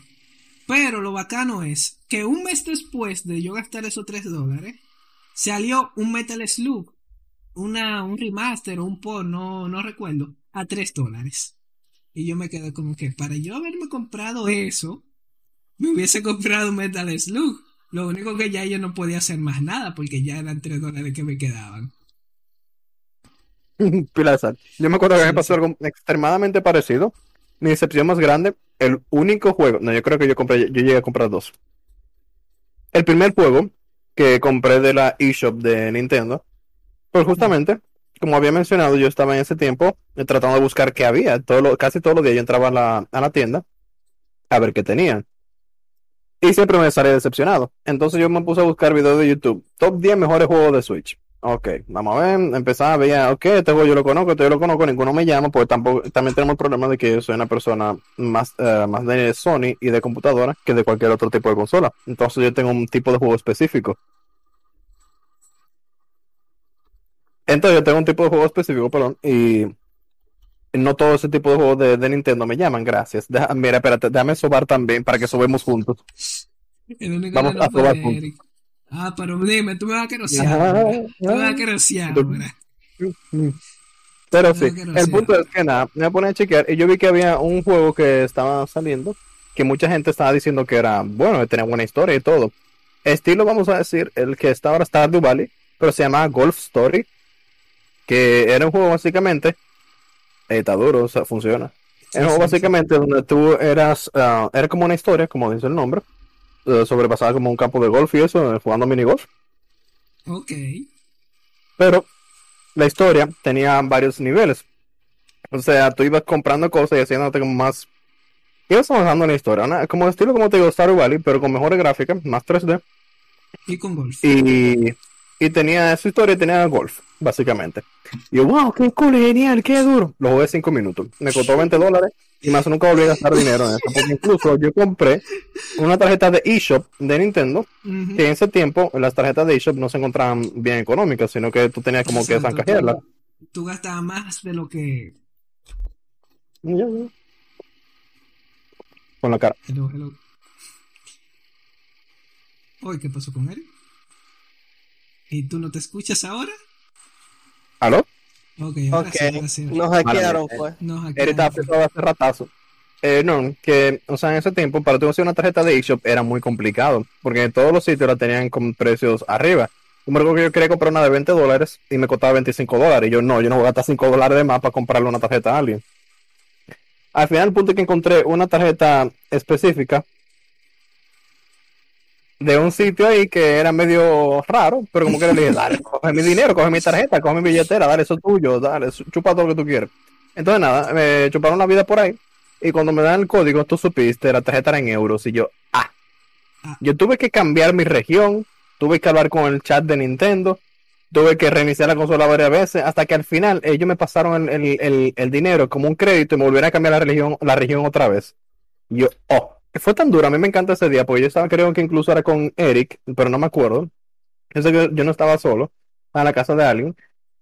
Pero lo bacano es que un mes después de yo gastar esos 3 dólares, salió un Metal Slug, una, un remaster o un port, no, no recuerdo, a 3 dólares. Y yo me quedé como que para yo haberme comprado eso, me hubiese comprado un Metal Slug. Lo único que ya yo no podía hacer más nada porque ya eran 3 dólares que me quedaban. Pila de sal. Yo me acuerdo que me pasó algo extremadamente parecido. Mi decepción más grande, el único juego, no, yo creo que yo compré, yo llegué a comprar dos. El primer juego que compré de la eShop de Nintendo, pues justamente, como había mencionado, yo estaba en ese tiempo eh, tratando de buscar qué había. Todo lo- casi todos los días yo entraba a la, a la tienda a ver qué tenían. Y siempre me salía decepcionado. Entonces yo me puse a buscar videos de YouTube. Top 10 mejores juegos de Switch. Ok, vamos a ver, empezaba, veía, ok, este juego yo lo conozco, este yo lo conozco, ninguno me llama, pues tampoco, también tenemos el problema de que yo soy una persona más, eh, más de Sony y de computadora que de cualquier otro tipo de consola. Entonces yo tengo un tipo de juego específico. Entonces yo tengo un tipo de juego específico, perdón, y no todo ese tipo de juegos de, de Nintendo me llaman, gracias. Deja- mira, espérate, déjame sobar también para que sobemos juntos. Vamos a fue juntos. Ah, pero dime, tú me vas a querosear. Tú me vas a querosear. Pero sí, el punto es que nada, me voy a poner a chequear y yo vi que había un juego que estaba saliendo que mucha gente estaba diciendo que era bueno, que tenía buena historia y todo. Estilo, vamos a decir, el que está ahora Stardew Valley, pero se llama Golf Story, que era un juego básicamente, está duro, o sea, funciona. Sí, Era un juego sí, sí. básicamente donde tú eras, ah, era como una historia, como dice el nombre, eh, sobrepasada como un campo de golf y eso, eh, jugando minigolf. Ok. Pero la historia tenía varios niveles. O sea, tú ibas comprando cosas y haciéndote como más. Ibas avanzando en la historia. ¿no? Como estilo, como te digo, Stardew Valley, pero con mejores gráficas, más 3D. Y con golf. Y, y tenía su historia y tenía golf, básicamente. Y yo, wow, qué cool, genial, qué duro. Lo jugué 5 minutos. Me costó 20 dólares y más nunca volví a gastar dinero en eso. Porque incluso yo compré una tarjeta de eShop de Nintendo que en ese tiempo las tarjetas de eShop no se encontraban bien económicas, sino que tú tenías como que Exacto, zancajearla. tú- Tú gastabas más de lo que. Ya, ya. Con la cara. Hello, hello. Oye, ¿qué pasó con Eric? ¿Y tú no te escuchas ahora? ¿Aló? Ok, ahora Ok, sí, ahora sí. nos hackearon, fue. Nos hackearon. hace ratazo. Eh, no, que, o sea, en ese tiempo, para tú conseguir una tarjeta de eShop era muy complicado, porque en todos los sitios la tenían con precios arriba. Recuerdo que yo quería comprar una de 20 dólares y me costaba 25 dólares. Y yo, no, yo no voy a gastar 5 dólares de más para comprarle una tarjeta a alguien. Al final, el punto es que encontré una tarjeta específica de un sitio ahí que era medio raro, pero como que le dije, dale, coge mi dinero, coge mi tarjeta, coge mi billetera, dale, eso es tuyo, dale, chupa todo lo que tú quieres. Entonces nada, me chuparon la vida por ahí y cuando me dan el código, tú supiste, la tarjeta era en euros y yo, ah, yo tuve que cambiar mi región, tuve que hablar con el chat de Nintendo, tuve que reiniciar la consola varias veces, hasta que al final ellos me pasaron el, el- el- el dinero como un crédito y me volvieron a cambiar la región, la región otra vez. Y yo, oh, fue tan duro, a mí me encanta ese día, porque yo estaba, creo que incluso era con Eric, pero no me acuerdo. Yo que yo no estaba solo, en la casa de alguien,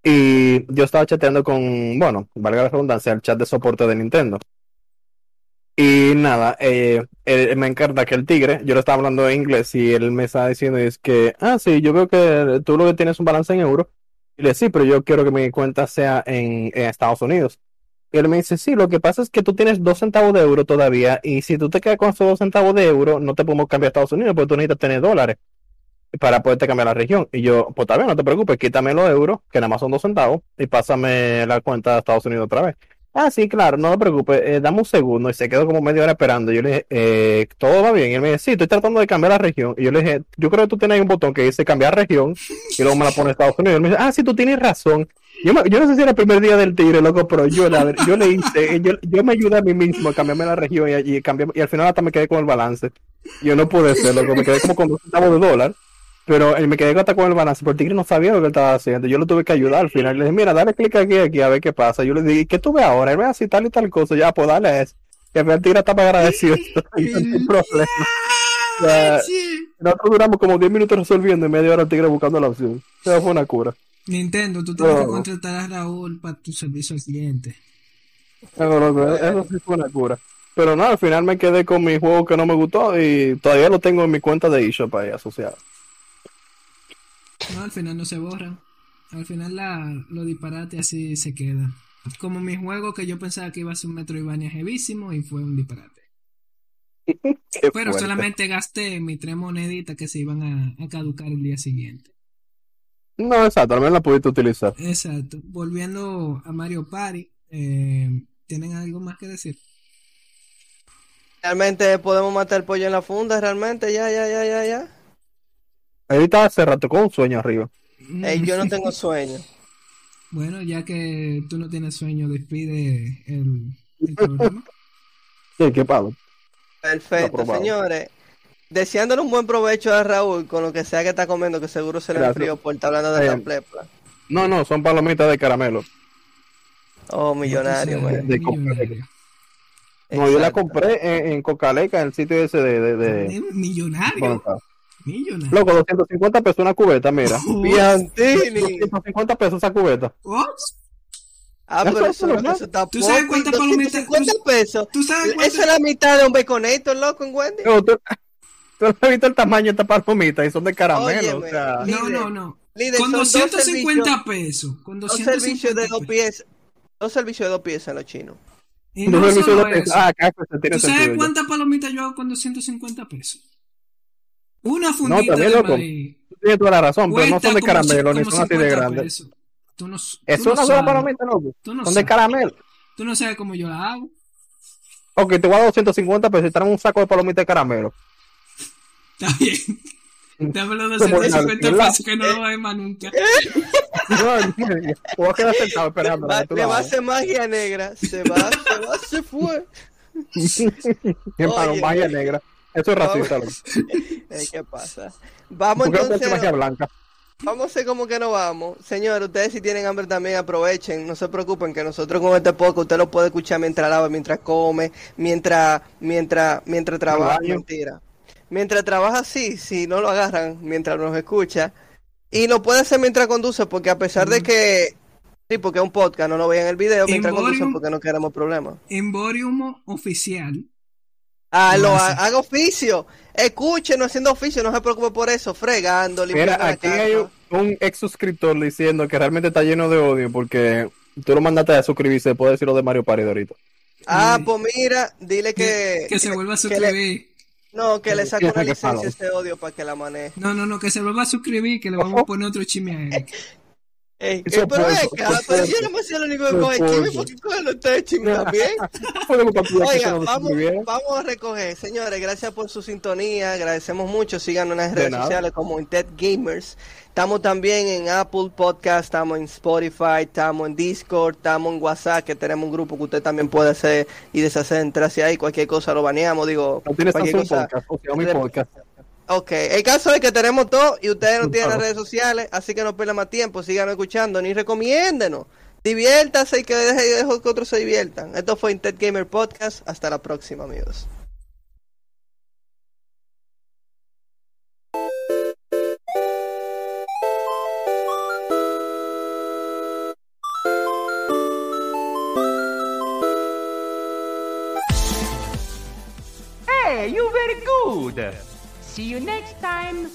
y yo estaba chateando con, bueno, valga la redundancia, el chat de soporte de Nintendo. Y nada, eh, eh, me encanta que el tigre, yo le estaba hablando en inglés y él me estaba diciendo es que, ah, sí, yo veo que tú lo que tienes es un balance en euros. Y le sí, pero yo quiero que mi cuenta sea en Estados Unidos. Y él me dice, sí, lo que pasa es que tú tienes dos centavos de euro todavía y si tú te quedas con esos dos centavos de euro, no te podemos cambiar a Estados Unidos porque tú necesitas tener dólares para poderte cambiar la región. Y yo, pues está bien, no te preocupes, quítame los euros, que nada más son dos centavos, y pásame la cuenta de Estados Unidos otra vez. Ah, sí, claro, no te preocupes, eh, dame un segundo. Y se quedó como media hora esperando. Yo le dije, eh, ¿todo va bien? Y él me dice, sí, estoy tratando de cambiar la región. Y yo le dije, yo creo que tú tienes un botón que dice cambiar región, y luego me la pone Estados Unidos. Y él me dice, ah, sí, tú tienes razón. Yo, me- yo no sé si era el primer día del tigre, loco, pero yo, la yo le hice, yo, yo me ayudé a mí mismo a cambiarme la región y, y, cambié- y al final hasta me quedé con el balance. Yo no pude ser, loco, me quedé como con dos centavos de dólar. Pero él me quedé hasta con el balance, pero el tigre no sabía lo que él estaba haciendo. Yo lo tuve que ayudar al final. Le dije, mira, dale clic aquí, aquí, a ver qué pasa. Yo le dije, ¿y qué tú ves ahora? Él ve así tal y tal cosa. Ya, pues dale a eso. Y al final el tigre estaba agradecido. No problema. Nosotros duramos como 10 minutos resolviendo y media hora el tigre buscando la opción. O sea, fue una cura. Nintendo, tú tienes que No. contratar a Raúl para tu servicio al cliente. Pero, loco, eso sí fue una cura. Pero no, al final me quedé con mi juego que no me gustó y todavía lo tengo en mi cuenta de eShop ahí asociado. No, al final no se borran. Al final la, lo disparate así se queda. Como mi juego que yo pensaba que iba a ser un Metroidvania heavísimo y fue un disparate. Pero fuerte. solamente gasté mis tres moneditas que se iban a, a caducar el día siguiente. No, exacto, al menos la pudiste utilizar. Exacto. Volviendo a Mario Party, eh, ¿tienen algo más que decir? Realmente podemos matar el pollo en la funda, realmente, ya, ya, ya, ya, ya. Ahorita hace rato con un sueño arriba. Yo no tengo sueño. Bueno, ya que tú no tienes sueño, despide el, el programa. Sí, qué palo. Perfecto, señores. Deseándole un buen provecho a Raúl con lo que sea que está comiendo, que seguro se le enfrió por estar hablando de Eh, la plepla. No, no, son palomitas de caramelo. Oh, millonario, Entonces, man. de millonario. No, yo la compré en, en Cocaleca, en el sitio ese de... de, de- Eh, Millonario. Millonario. Loco, 250 pesos una cubeta, mira. Piantini. 250 pesos esa cubeta. Ops. Ah, Eso pero es eso, eso está ¿Tú sabes cuántas palomitas- 250 pesos. ¿Tú sabes Eso cuánto? es la mitad de un baconator, loco, en Wendy. No, tú, tú no has visto el tamaño de esta palomita y son de caramelo. Óyeme, o sea, líder, No, no, no. líder, Con son dos 250 pesos. Con Dos 250 servicios de dos pies. Dos servicios de dos pies en los chinos. Y no no solo de eso. Ah, acá se tiene ¿Tú sabes cuántas palomitas yo hago con 250 pesos? Una No, fundita también, de loco. maíz. Tú Tienes toda la razón, pero no son de caramelo ci- ni son así de 50 grandes. Tú no, tú Es no una sola sabes. palomita, loco. Tú no Son de sabes. caramelo. Tú no sabes cómo yo la hago. Ok, te voy a dar 250 pesos y traen un saco de palomitas de caramelo. Está bien. Dame los Como 250 la- pesos que no lo hay más nunca. No, no, voy a quedar sentado esperando. Va- le va a hacer magia negra. Se va, se va, se fue. Oye. magia negra. Eso es racista, ¿Qué pasa? Vamos ¿Por qué no te hace entonces. magia blanca? Vamos a hacer como que no vamos. Señores, ustedes si tienen hambre también aprovechen. No se preocupen que nosotros con este podcast usted lo puede escuchar mientras lava, mientras come, mientras, mientras, mientras trabaja. Mentira. Mientras trabaja, sí, si no lo agarran, mientras nos escucha. Y lo puede hacer mientras conduce, porque a pesar de que, sí, porque es un podcast, no lo vean en el video mientras Emborium. conducen porque no queremos problemas. Emborium oficial. Ah, lo Lo haga oficio. Escúchenos haciendo oficio, no se preocupe por eso. Fregando, limpiando Mira, aquí hay un, ex suscriptor diciendo que realmente está lleno de odio porque tú lo mandaste a suscribirse de decir lo de Mario Party de ahorita. Ah, Mm. pues mira, dile que... Que se vuelva a que le- suscribir. No, que le saco una licencia a este odio para que la maneje. No, no, no, que se vuelva a suscribir. Que le vamos a poner otro chisme a Eric. Ey, ey, pero venga, pero puede. yo no me sé lo único que coge porque cogen ustedes que Oiga, vamos, vamos a recoger, señores, gracias por su sintonía, agradecemos mucho, síganos en las De redes sociales como Intet Gamers, estamos también en Apple Podcast, estamos en Spotify, estamos en Discord, estamos en WhatsApp, que tenemos un grupo que usted también puede hacer y deshacer, entrar hacia ahí, cualquier cosa lo baneamos, digo, No tienes cualquier cosa. Podcast, o sea, mi podcast. Ok, el caso es que tenemos todo y ustedes no tienen las redes sociales, así que no pierdan más tiempo, sigan escuchando, ni recomiéndenos. Diviértase y que deje, deje que otros se diviertan. Esto fue Intet Gamer Podcast. Hasta la próxima, amigos. Hey, you very good. See you next time.